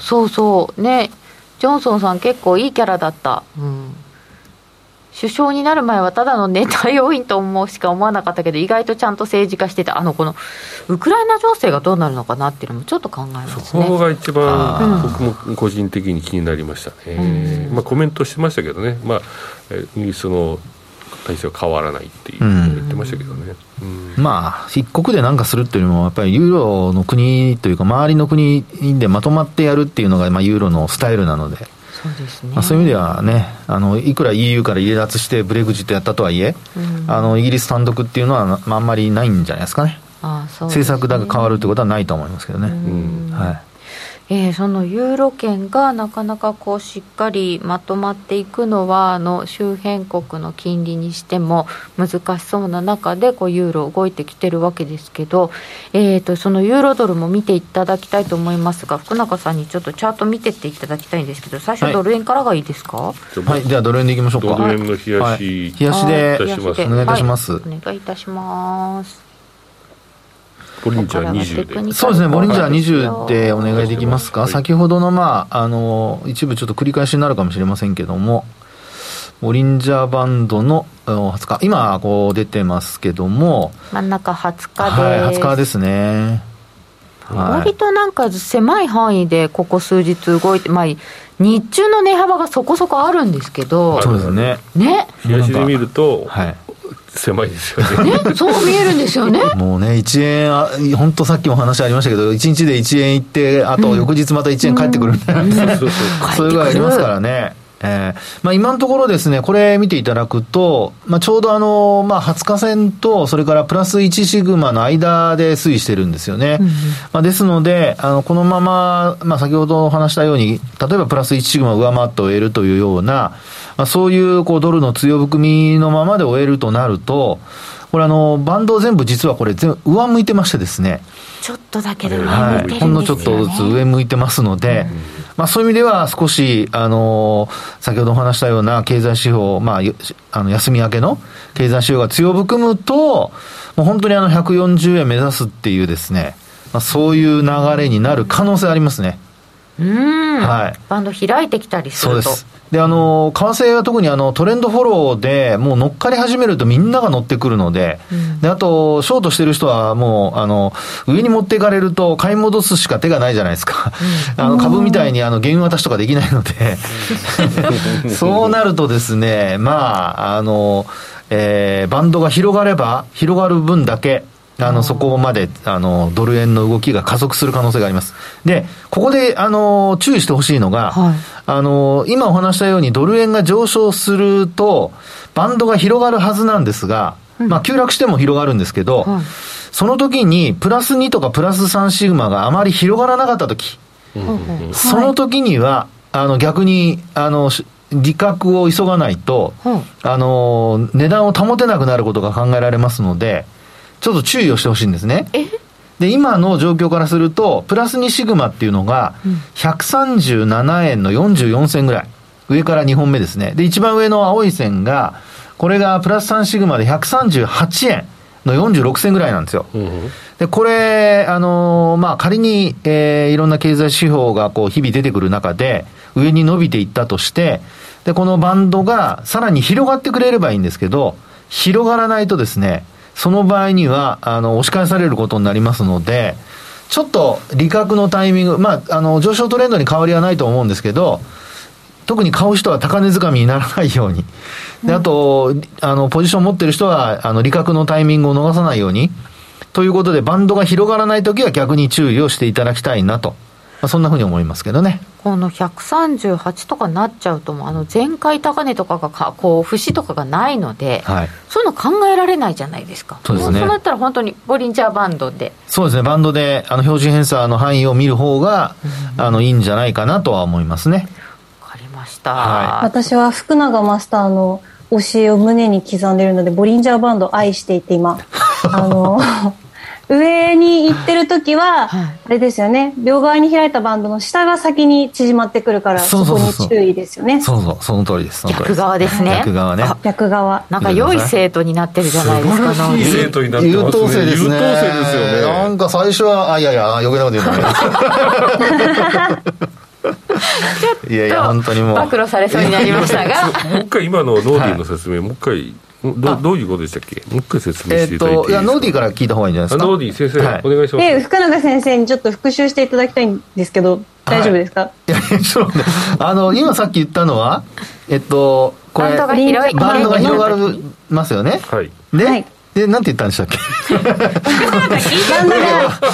そうそう。ね。ジョンソンさん結構いいキャラだった、うん、首相になる前はただのネタ要員と思うしか思わなかったけど意外とちゃんと政治家しててあのこのウクライナ情勢がどうなるのかなっていうのもちょっと考えますね。そこが一番僕も個人的に気になりましたね、まあ、コメントしてましたけどね、まあ、イギリスの体制は変わらないっていう言ってましたけどね、うん。うん、まあ一国で何かするっていうのもやっぱりユーロの国というか周りの国でまとまってやるっていうのが、まあ、ユーロのスタイルなのでそうですね、まあ、そういう意味ではねあのいくら EU から離脱してブレグジットやったとはいえ、うん、あのイギリス単独っていうのは、まあ、あんまりないんじゃないですかね。ああね。政策だけ変わるってことはないと思いますけどね、はいえー、そのユーロ圏がなかなかこうしっかりまとまっていくのはあの周辺国の金利にしても難しそうな中でこうユーロ動いてきてるわけですけど、えーと、そのユーロドルも見ていただきたいと思いますが福中さんにちょっとチャート見てっていただきたいんですけど最初ドル円からがいいですか？はい、はい、じゃあドル円でいきましょうか。ドル円の冷やし、はい、冷やしでお願いい。たします、はい、お願いいたしますボリンジャー20で。そうですねボリンジャー20でお願いできますか、はい、先ほどのまああの一部ちょっと繰り返しになるかもしれませんけどもボリンジャーバンドの20日。今こう出てますけども真ん中20日で。す、はい、20日ですね。割となんか狭い範囲でここ数日動いて、まあ、日中の値幅がそこそこあるんですけど、そうですね。ね。東で見ると、はい、狭いですよね。ねそう見えるんですよね。もうね1円本当さっきも話ありましたけど1日で1円いってあと翌日また1円返ってくるみたいな、うん、そういうぐらいありますからね。えー。まあ、今のところですね、これ見ていただくと、まあ、ちょうどあの、まあ、20日線と、それからプラス1シグマの間で推移してるんですよね。うん、まあ、ですので、あの、このまま、まあ、先ほどお話したように、例えばプラス1シグマを上回って終えるというような、まあ、そういうこうドルの強含みのままで終えるとなると、これあの、バンド全部実はこれ全上向いてましてですね。ちょっとだけで上向いてるんですよ、ね、はい、ほんのちょっとずつ上向いてますので、うん、まあそういう意味では少し、あの、先ほどお話したような経済指標、まあ、あの休み明けの経済指標が強含むと、もう本当にあの140円目指すっていうですね、まあ、そういう流れになる可能性ありますね。うん、はい、バンド開いてきたりすると。そうです。で、あの、為替は特にあのトレンドフォローでもう乗っかり始めるとみんなが乗ってくるので、うん、で、あと、ショートしてる人はもう、あの、上に持っていかれると買い戻すしか手がないじゃないですか。うん、あの、株みたいにあの、原油渡しとかできないので。そうなるとですね、まあ、あの、えー、バンドが広がれば、広がる分だけ、あの、そこまで、あの、ドル円の動きが加速する可能性があります。で、ここで、あの、注意してほしいのが、はい、あの、今お話したようにドル円が上昇すると、バンドが広がるはずなんですが、うん、まあ、急落しても広がるんですけど、はい、その時に、プラス2とかプラス3シグマがあまり広がらなかった時、その時には、あの、逆に、あの、利確を急がないと、あの、値段を保てなくなることが考えられますので、ちょっと注意をしてほしいんですね。で、今の状況からすると、プラス2シグマっていうのが、137円の44銭ぐらい。上から2本目ですね。で、一番上の青い線が、これがプラス3シグマで138円。の46銭ぐらいなんですよ。うんで、これ、あのーまあ、仮に、えーいろんな経済指標がこう日々出てくる中で、上に伸びていったとして、で、このバンドがさらに広がってくれればいいんですけど、広がらないとですね、その場合には、あの、押し返されることになりますので、ちょっと利確のタイミング、まあ、あの、上昇トレンドに変わりはないと思うんですけど、特に買う人は高値掴みにならないように。で、あと、あの、ポジション持ってる人は、あの、利確のタイミングを逃さないように。ということで、バンドが広がらないときは逆に注意をしていただきたいなと。まあ、そんなふうに思いますけどね。この138とかになっちゃうともうあの前回高値とかがかこう節とかがないので、はい。そういうの考えられないじゃないですか。そうですね。もそうなったら本当にボリンジャーバンドで。そうですね、バンドで、あの、標準偏差の範囲を見る方が、あの、いいんじゃないかなとは思いますね。わかりました、は私は福永マスターの教えを胸に刻んでいるのでボリンジャーバンドを愛していて今。あの 上に行ってる時は、はい。あれですよね。両側に開いたバンドの下が先に縮まってくるからそそうそうそう。そうこに注意ですよね。そうそう、その通りです。その通り逆側ですね。逆側ね。あ逆側。なんか良い生徒になってるじゃないですか素晴生徒になって優ますね。等生ですね。優等生ですよね。なんか最初は、あ、いやいや、余計なこと言うのね。いやいや、本当にもう。暴露されそうになりましたが。もう一回今のノーディーの説明、もう一回どどういうことでしたっけ？もう一回説明していただいていいですか、と、いや、ノーディーから聞いた方がいいんじゃないですか？あノーディー先生、はい。お願いします。で福永先生にちょっと復習していただきたいんですけど大丈夫ですか、いや、ちょっと待ってあの、今さっき言ったのは、えっと、これ、バンドが広い。バンドが広がりますよね。はい。で、はい。で、なんて言ったんでしたっけ？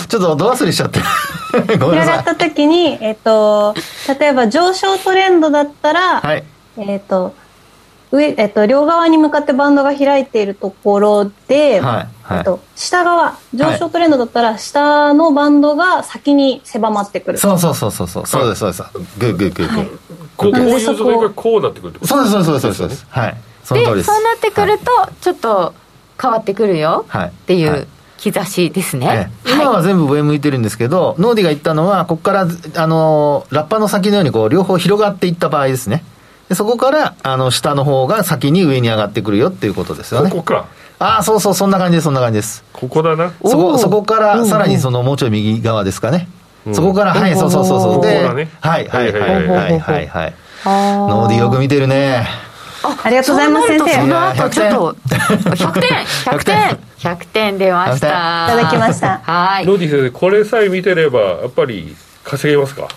ちょっとど忘れしちゃって。ごめんなさい。広がった時に、えっと、例えば上昇トレンドだったら、はい。えっと、上、えっと、両側に向かってバンドが開いているところで、はいはいえっと、下側、上昇トレンドだったら、下のバンドが先に狭まってくる。そうそうそうそうそう。そうです、そうです。グーグーグーグー。こうこうなんいう図でそこ面がこうなってくるってこと？そうです、そうです、そうですそうです。はい。その通りです。でそうなってくるとちょっと変わってくるよはいっていはいう兆しですえね、え今は全部上向いてるんですけど、ノーディが言ったのは、ここから、あのーラッパの先のように、こう、両方広がっていった場合ですね。でそこから、あの、下の方が先に上に上がってくるよっていうことですよね。ここかああ、そうそう、そんな感じです、そんな感じです。ここだなそこ、そこから、さらにその、もうちょい右側ですかね。うんそこから、はい、そうそうそうそう。で、はい、はい、はい、はい、はい、はい。ノーディよく見てるね。ありがとうございます、先生。その後ちょっと100 100点100点100点出ました100ただきました。はいノーディー先生これさえ見てればやっぱり稼げますか？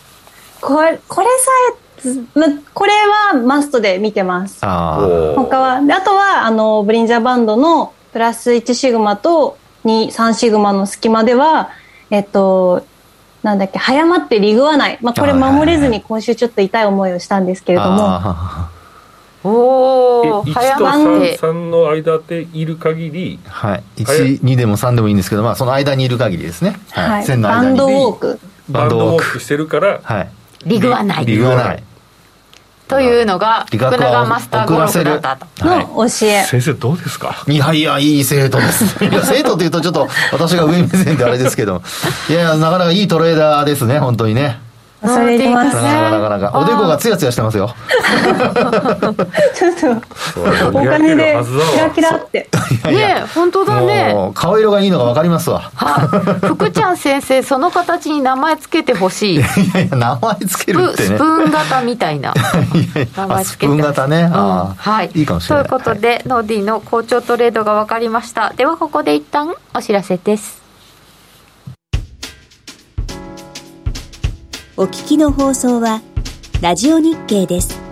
これ、これさえ、まこれはマストで見てます。あ他は、であとは、あの、ブリンジャーバンドのプラス1シグマと2、3シグマの隙間では、えっと、なんだっけ、早まってリグわない。まあ、これはいはいはい守れずに今週ちょっと痛い思いをしたんですけれども、あおお1早とまって3の間でいる限りーはい。1、2でも3でもいいんですけど、まあ、その間にいる限りですね。はい、線の間に。バンドウォーク。バンドウォークしてるからはい。リグはない理由はない。というのが福永マスター語録だったとはいの教え。先生どうですか？いやいや、いい生徒です。いや、生徒っていうとちょっと私が上目線であれですけど。いやいや、なかなかいいトレーダーですね、本当にね。それ入れますな。かなかなか。おでこがツヤツヤしてますよ。ちょっと、お金でキラキラって。いやいやねえ本当だねもう、顔色がいいのがわかりますわ。はい福ちゃん先生その形に名前つけてほしいいやいや、名前つけるってねスプスプ。ーン型みたいないやいや名前あスプーンつけて型ね。はい、いいかもしれない。ということで、ノーディの好調トレードが分かりましたではここで一旦お知らせですお聞きの放送はラジオ日経です。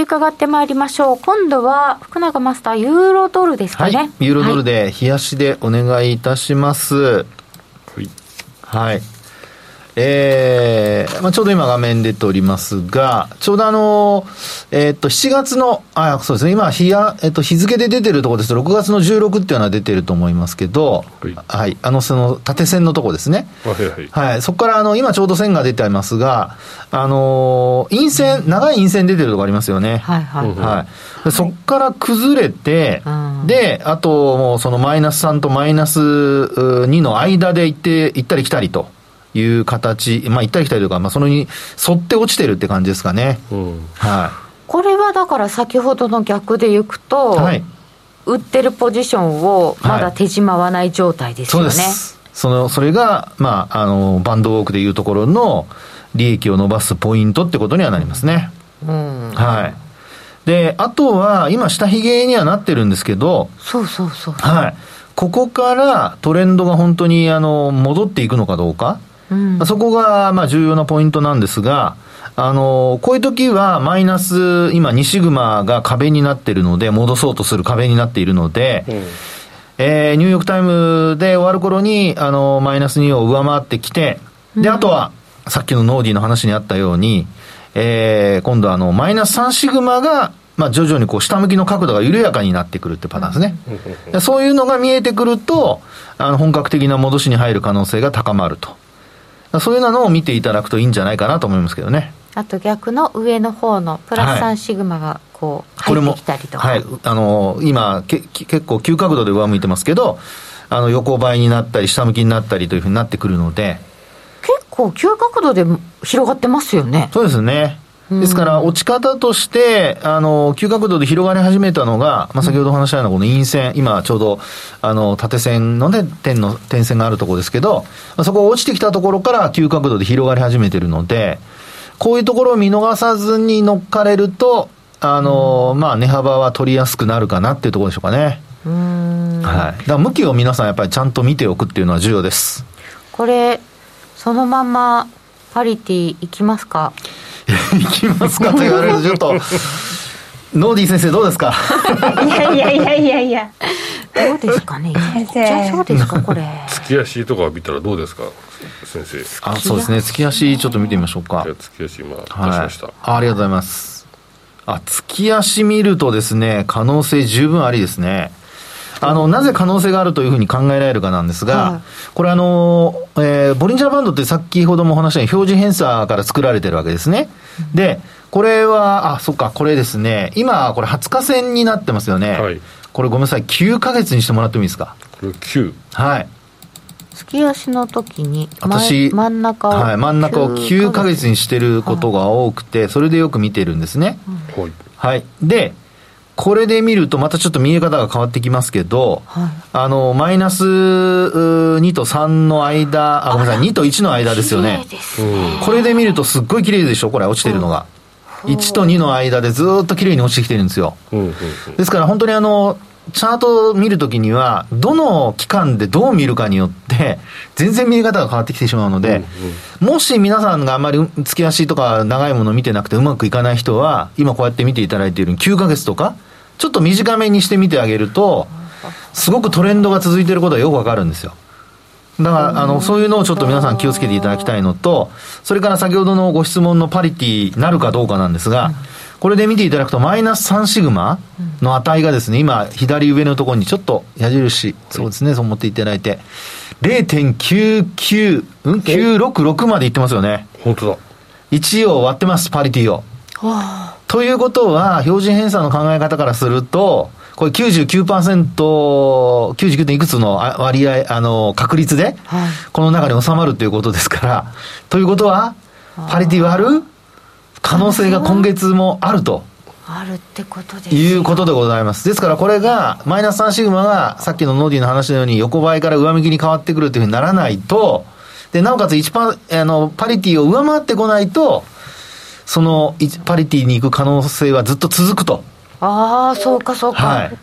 伺ってまいりましょう。今度は、福永マスター、ユーロドルですかね。はい、ユーロドルで、冷やしでお願いいたします。はい。はい。えーまあ、ちょうど今画面出ておりますが、ちょうどあの、えー、っと、7月の、あ、そうですね、今日や、えー、っと、日付で出てるところですと、6月の16っていうのは出てると思いますけど、はい、はい、あの、その、縦線のとこですね。はいはい。はい、そこから、あの、今ちょうど線が出てありますが、あの、陰線、長い陰線出てるとこありますよね。はいはい。はい。そこから崩れて、で、あと、もうそのマイナス3とマイナス2の間で行って、行ったり来たりと。いう形、まあ、行ったり来たりとか、まあ、そのに沿って落ちてるって感じですかね。うん、はい。これはだから先ほどの逆でいくと、はい、売ってるポジションをまだ手締まわない状態ですよね。はい、そうです。その、それが、まあ、あの、バンドウォークでいうところの利益を伸ばすポイントってことにはなりますね。うん。はい。で、あとは、今、下髭にはなってるんですけど、そうそうそう。はい。ここからトレンドが本当に、あの、戻っていくのかどうか。うん、そこが、まあ、重要なポイントなんですが、あの、こういう時は、マイナス、今、2シグマが壁になっているので、戻そうとする壁になっているので、うん、えー、ニューヨークタイムで終わる頃に、あの、マイナス2を上回ってきて、で、あとは、さっきのノーディの話にあったように、えー、今度はあの、マイナス3シグマが、まあ、徐々にこう下向きの角度が緩やかになってくるってパターンですね。そういうのが見えてくると、あの本格的な戻しに入る可能性が高まると。そういうのを見ていただくといいんじゃないかなと思いますけどね。あと逆の上の方のプラス3シグマがこう入ってきたりとか、はい、あの今け結構急角度で上向いてますけどあの横ばいになったり下向きになったりというふうになってくるので。結構急角度で広がってますよね。そうですねですから、落ち方として、あの、急角度で広がり始めたのが、まあ、先ほどお話したようなこの陰線、今ちょうど、あの、縦線のね、点の、点線があるところですけど、まあ、そこが落ちてきたところから急角度で広がり始めてるので、こういうところを見逃さずに乗っかれると、あの、まあ、値幅は取りやすくなるかなっていうところでしょうかね。はい。だから向きを皆さんやっぱりちゃんと見ておくっていうのは重要です。これ、そのままパリティいきますか？いきますかと言われるとちょっと ノーディー先生どうですか？いやいやいやいやいや。どうですかね？先生。そうですかこれ。月足とか見たらどうですか？先生。あそうですね。月足ちょっと見てみましょうか。月足今出しました、はい、あありがとうございます。あ月足見るとですね可能性十分ありですねあの、なぜ可能性があるというふうに考えられるかなんですが、はい、これあの、えー、ボリンジャーバンドって先ほどもお話したように表示偏差から作られてるわけですね。で、これは、あ、そっか、これですね、今、これ20日線になってますよね。はい、これごめんなさい、9か月にしてもらってもいいですか？これ9。はい。月足の時に私真ん中を、はい、真ん中を9か月にしてることが多くて、それでよく見てるんですね。はい。はい。で、これで見るとまたちょっと見え方が変わってきますけど、はい、あの、マイナス2と3の間、あ、ごめんなさい、2と1の間ですよね。これで見るとすっごい綺麗でしょ、これ、落ちてるのが。1と2の間でずっと綺麗に落ちてきてるんですよ。ですから本当にあの、チャートを見るときには、どの期間でどう見るかによって、全然見え方が変わってきてしまうので、もし皆さんがあんまり月足とか長いものを見てなくてうまくいかない人は、今こうやって見ていただいている9ヶ月とか、ちょっと短めにしてみてあげると、すごくトレンドが続いていることがよくわかるんですよ。だから、あの、そういうのをちょっと皆さん気をつけていただきたいのと、それから先ほどのご質問のパリティなるかどうかなんですが、これで見ていただくと、マイナス3シグマの値がですね、今、左上のところにちょっと矢印、そうですね、そう思っていただいて、0.99、うん ?966 までいってますよね。本当だ。1を割ってます、パリティを。はあということは、標準偏差の考え方からすると、これ99%、99. 点いくつの割合、あの、確率で、この中に収まるということですから、ということは、パリティはある可能性が今月もあると。あるってことですいうことでございます。ですからこれが、マイナス3シグマが、さっきのノーディの話のように横ばいから上向きに変わってくるというふうにならないと、で、なおかつ1パあのパリティを上回ってこないと、そのパリティに行く可能性はずっと続くと。ああ、そうかそうか。はい。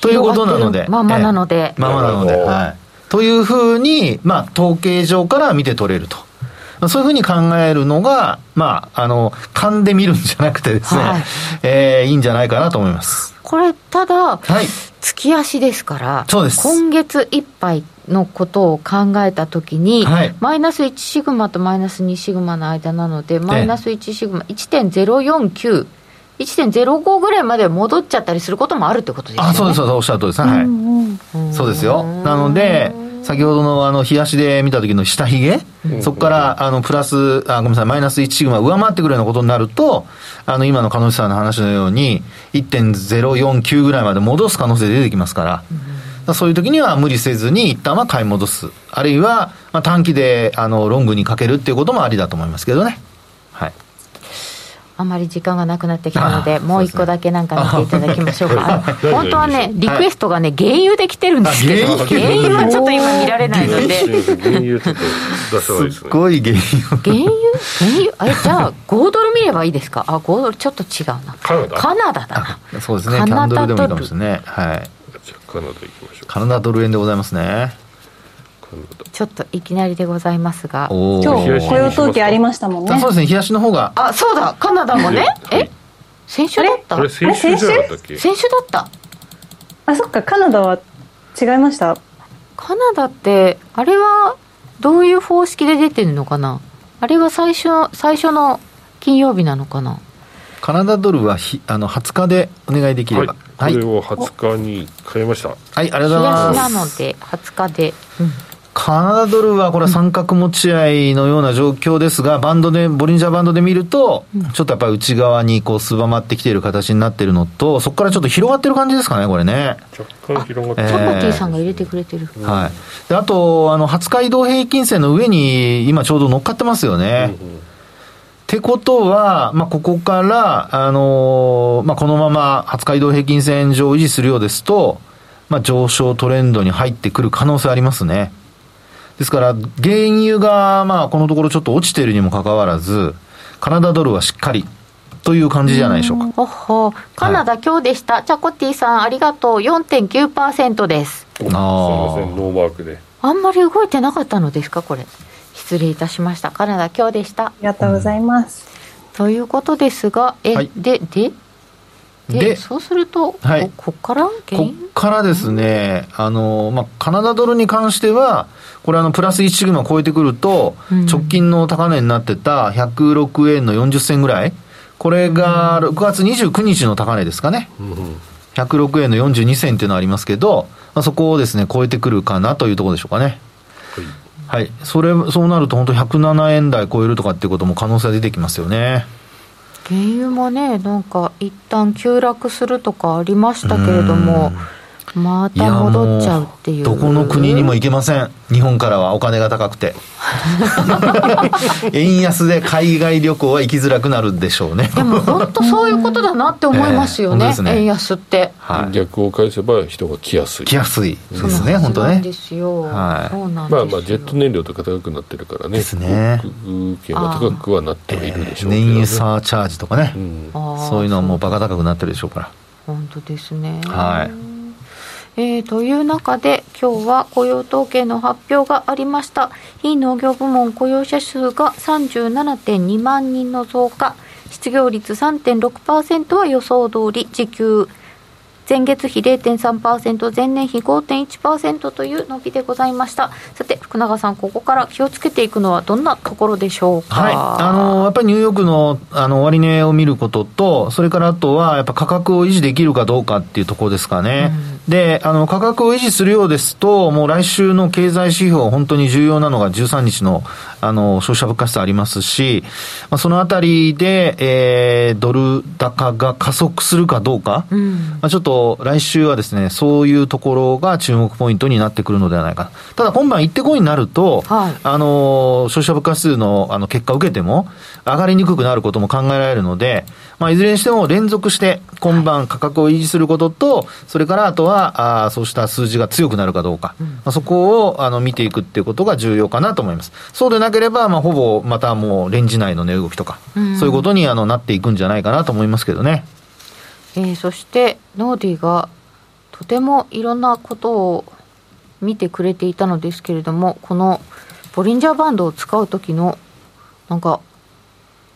ということなので。ままなので。ままなので。はい。というふうに、まあ、統計上から見て取れると。そういうふうに考えるのが、まあ、あの、勘で見るんじゃなくてですね、はい、えー、いいんじゃないかなと思います。これ、ただ、はい、月足ですから、そうです。今月いっぱいのことを考えたときに、はい、マイナス1シグマとマイナス2シグマの間なので、マイナス1シグマ1.049、1.05ぐらいまで戻っちゃったりすることもあるってことですね。あそうです、そうです、おっしゃるとりですね。はい。うんうん、そうですよ。なので、先ほどのあの、冷やしで見た時の下髭、そこから、あの、プラス、あ、ごめんなさい、マイナス1シグマ上回ってくるようなことになると、あの、今の鹿野さんの話のように、1.049ぐらいまで戻す可能性出てきますから、うん、そういう時には無理せずに一旦は買い戻す。あるいは、まあ、短期で、あの、ロングにかけるっていうこともありだと思いますけどね。はい。あまり時間がなくなってきたので、もう一個だけなんか見ていただきましょうか。本当はね、リクエストがね、原油で来てるんですけど、原油？はちょっと今見られないので。原油？ちょっと出さないですね。すごい原油。原油？原油？え、じゃあ、5ドル見ればいいですか？あ、5ドルちょっと違うな。カナダ？カナダだな。そうですね、カナダドルでもいいかもしれない。はい。じゃあ、カナダ行きましょう。カナダドル円でございますね。ちょっといきなりでございますが今日雇用統計ありましたもんね。そうですね。冷やしの方が。あそうだ。カナダもね。え？先週だった？あれ？先週だった。あそっか。カナダは違いました？カナダってあれはどういう方式で出てるのかな？あれは最初最初の金曜日なのかな？カナダドルはひあの20日でお願いできれば、はい、これを20日に変えました。はいありがとうございます。なので20日で、うんカナダドルはこれは三角持ち合いのような状況ですが、バンドで、ボリンジャーバンドで見ると、ちょっとやっぱり内側にこう、すばまってきている形になっているのと、そこからちょっと広がってる感じですかね、これね。若干広がってる。チャコティさんが入れてくれてる。はい。で、あと、あの、20日移動平均線の上に今ちょうど乗っかってますよね。うんうんってことは、まあ、ここから、あのー、まあ、このまま20日移動平均線上を維持するようですと、まあ、上昇トレンドに入ってくる可能性ありますね。ですから、原油が、まあ、このところちょっと落ちているにもかかわらず、カナダドルはしっかりという感じじゃないでしょうか。ほほカナダ、はい、今日でした。チャコティさん、ありがとう。4.9%です。あすみません、ノーマークで。あんまり動いてなかったのですか、これ。失礼いたしました。カナダ、今日でした。ありがとうございます。うん、ということですが、え、はい、で、で、でそうすると、はい、ここから？ここからですね、あのまあ、カナダドルに関しては、これあの、プラス1シグマ超えてくると、直近の高値になってた106円の40銭ぐらい、これが6月29日の高値ですかね。106円の42銭っていうのはありますけど、まあ、そこをですね、超えてくるかなというところでしょうかね。はい。はい。それ、そうなると本当107円台超えるとかっていうことも可能性出てきますよね。原油もね、なんか一旦急落するとかありましたけれども、また戻っちゃうっていう。どこの国にも行けません。日本からはお金が高くて。円安で海外旅行は行きづらくなるでしょうね。でも本当そういうことだなって思いますよね。えー、ね。円安って、はい、逆を返せば人が来やすい。来やすい。ですね本当ね。ですよ、はい、そうなんまあまあジェット燃料とか高くなってるからね。ですね。航空は高くはなってはいるでしょうけど、ね、燃油サーチャージとかね、うん、そういうのはもうバカ高くなってるでしょうから。本当ですね。はいえー、という中で今日は雇用統計の発表がありました。非農業部門雇用者数が37.2万人の増加。失業率3.6%は予想通り時給前月比0.3%、前年比5.1%という伸びでございました。さて、福永さん、ここから気をつけていくのはどんなところでしょうか？はい、あのやっぱりニューヨークのあの終値を見ることと、それからあとはやっぱ価格を維持できるかどうかっていうところですかね。うん、で、あの価格を維持するようですと、もう来週の経済指標、本当に重要なのが13日のあの消費者物価指数ありますし、まあ、そのあたりで、えー、ドル高が加速するかどうか、うん、まあ、ちょっとと、来週はですね、そういうところが注目ポイントになってくるのではないか。ただ今晩行ってこいになると、はい、あの、消費者物価指数のあの結果を受けても、上がりにくくなることも考えられるので、まあ、いずれにしても連続して今晩価格を維持することと、それからあとは、あそうした数字が強くなるかどうか、うん、まあ、そこをあの見ていくっていうことが重要かなと思います。そうでなければ、まあ、ほぼまたもうレンジ内の値動きとか、うん、そういうことにあのなっていくんじゃないかなと思いますけどね。えー、そしてノーディがとてもいろんなことを見てくれていたのですけれどもこのボリンジャーバンドを使う時のなんか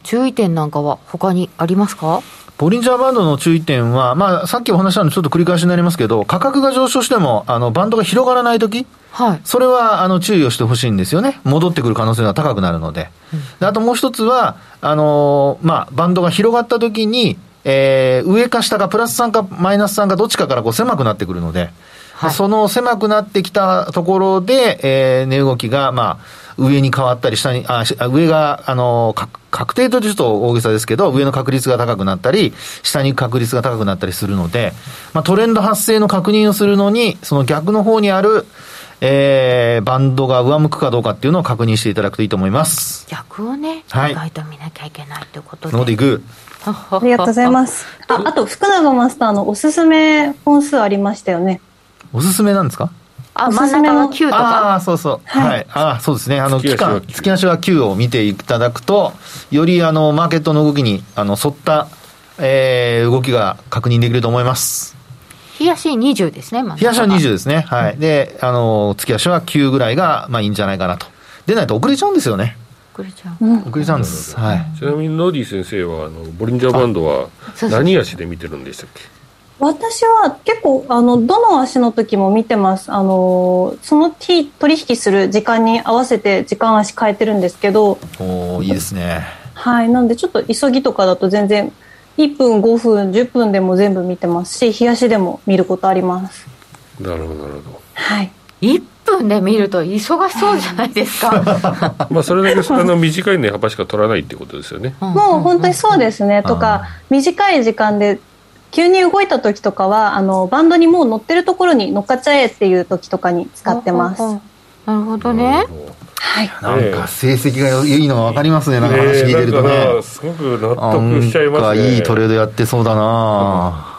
注意点なんかは他にありますか？ボリンジャーバンドの注意点は、まあ、さっきお話したのちょっと繰り返しになりますけど、価格が上昇しても、あの、バンドが広がらないとき、はい、それは、あの、注意をしてほしいんですよね。戻ってくる可能性が高くなるので。うん、であともう一つは、あのー、まあ、バンドが広がったときに、えー、上か下か、プラス3かマイナス3か、どっちかからこう狭くなってくるので、はい、その狭くなってきたところで、えー、値動きが、まあ、上に変わったり、下に、あ上が、あの、確定とちょっと大げさですけど、上の確率が高くなったり、下に確率が高くなったりするので、まあ、トレンド発生の確認をするのに、その逆の方にある、えー、バンドが上向くかどうかっていうのを確認していただくといいと思います。逆をね、はい、意外と見なきゃいけないということで。ノーディグありがとうございます。あ、あと、福永マスターのおすすめ本数ありましたよね。おすすめなんですか？あ、真ん中の9とか？ああ、そうそう。はい。はい、ああ、そうですね。あの、期間、月足は9を見ていただくと、より、あの、マーケットの動きに、あの、沿った、えー、動きが確認できると思います。日足20ですね、日足は20ですね。はい。で、あの、月足は9ぐらいが、まあいいんじゃないかなと。でないと遅れちゃうんですよね。遅れちゃう。遅れちゃうんです。はい。ちなみに、ノーディ先生は、あの、ボリンジャーバンドは、何足で見てるんでしたっけ？私は結構あのどの足の時も見てます。あのその日取引する時間に合わせて時間足変えてるんですけど。おいいですね。はい。なんでちょっと急ぎとかだと全然1分5分10分でも全部見てますし日足でも見ることあります。なるほどなるほど。はい。1分で見ると忙しそうじゃないですか。まあそれだけあの短い値幅しか取らないっていうことですよね。もう本当にそうですね。とか短い時間で急に動いた時とかはあのバンドにもう乗ってるところに乗っかっちゃえっていう時とかに使ってます。なるほどね。はい、なんか成績がいいのが分かりますね、なんか話聞いてるとね、えー、すごく納得しちゃいますね。いいトレードやってそうだな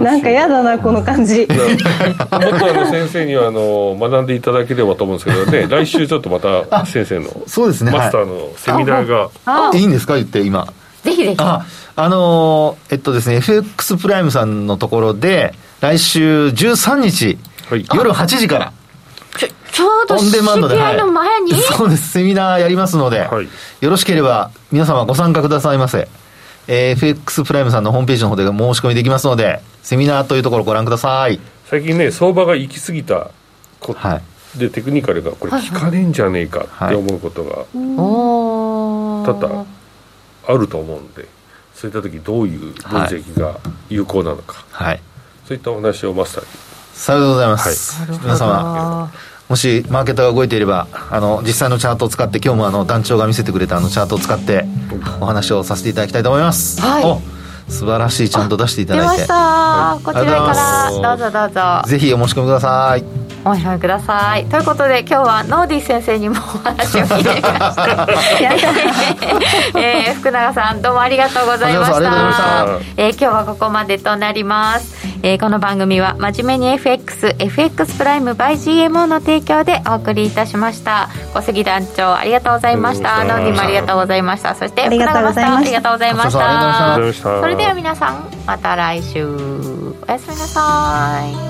なんか嫌だなこの感じ。もっとあの先生にはあの学んでいただければと思うんですけどね 来週ちょっとまた先生のそうですね。マスターのセミナーが、い。いんですか言って今。ぜひぜひ。ああのー、えっとですね、FX プライムさんのところで、来週13日、はい、夜8時から、ちょちょうど CPI の前に、はい、そうです、セミナーやりますので、はい、よろしければ皆様ご参加くださいませ。えー、FX プライムさんのホームページの方で申し込みできますので、セミナーというところご覧ください。最近ね、相場が行き過ぎたこ、はい、で、テクニカルがこれ効かねえんじゃねえかって思うことが、多々あると思うんで。そういった時どういう分析が有効なのか、はい、そういったお話をマスターに。さようでございます、はい、皆様もしマーケットが動いていればあの実際のチャートを使って今日もあの団長が見せてくれたあのチャートを使ってお話をさせていただきたいと思います、はい、素晴らしいちゃんと出していただいて。出ました、はい、こちらから。どうぞどうぞ。ぜひお申し込みくださいお読みください。ということで今日はノーディ先生にもお話を聞いてみました。えー、福永さんどうもありがとうございました。えー、今日はここまでとなります、えー、この番組は真面目に FXFX プライム by GMO の提供でお送りいたしました。小杉団長ありがとうございました。ノーディもありがとうございました。そして福永マスターありがとうございました。それでは皆さんまた来週。おやすみなさい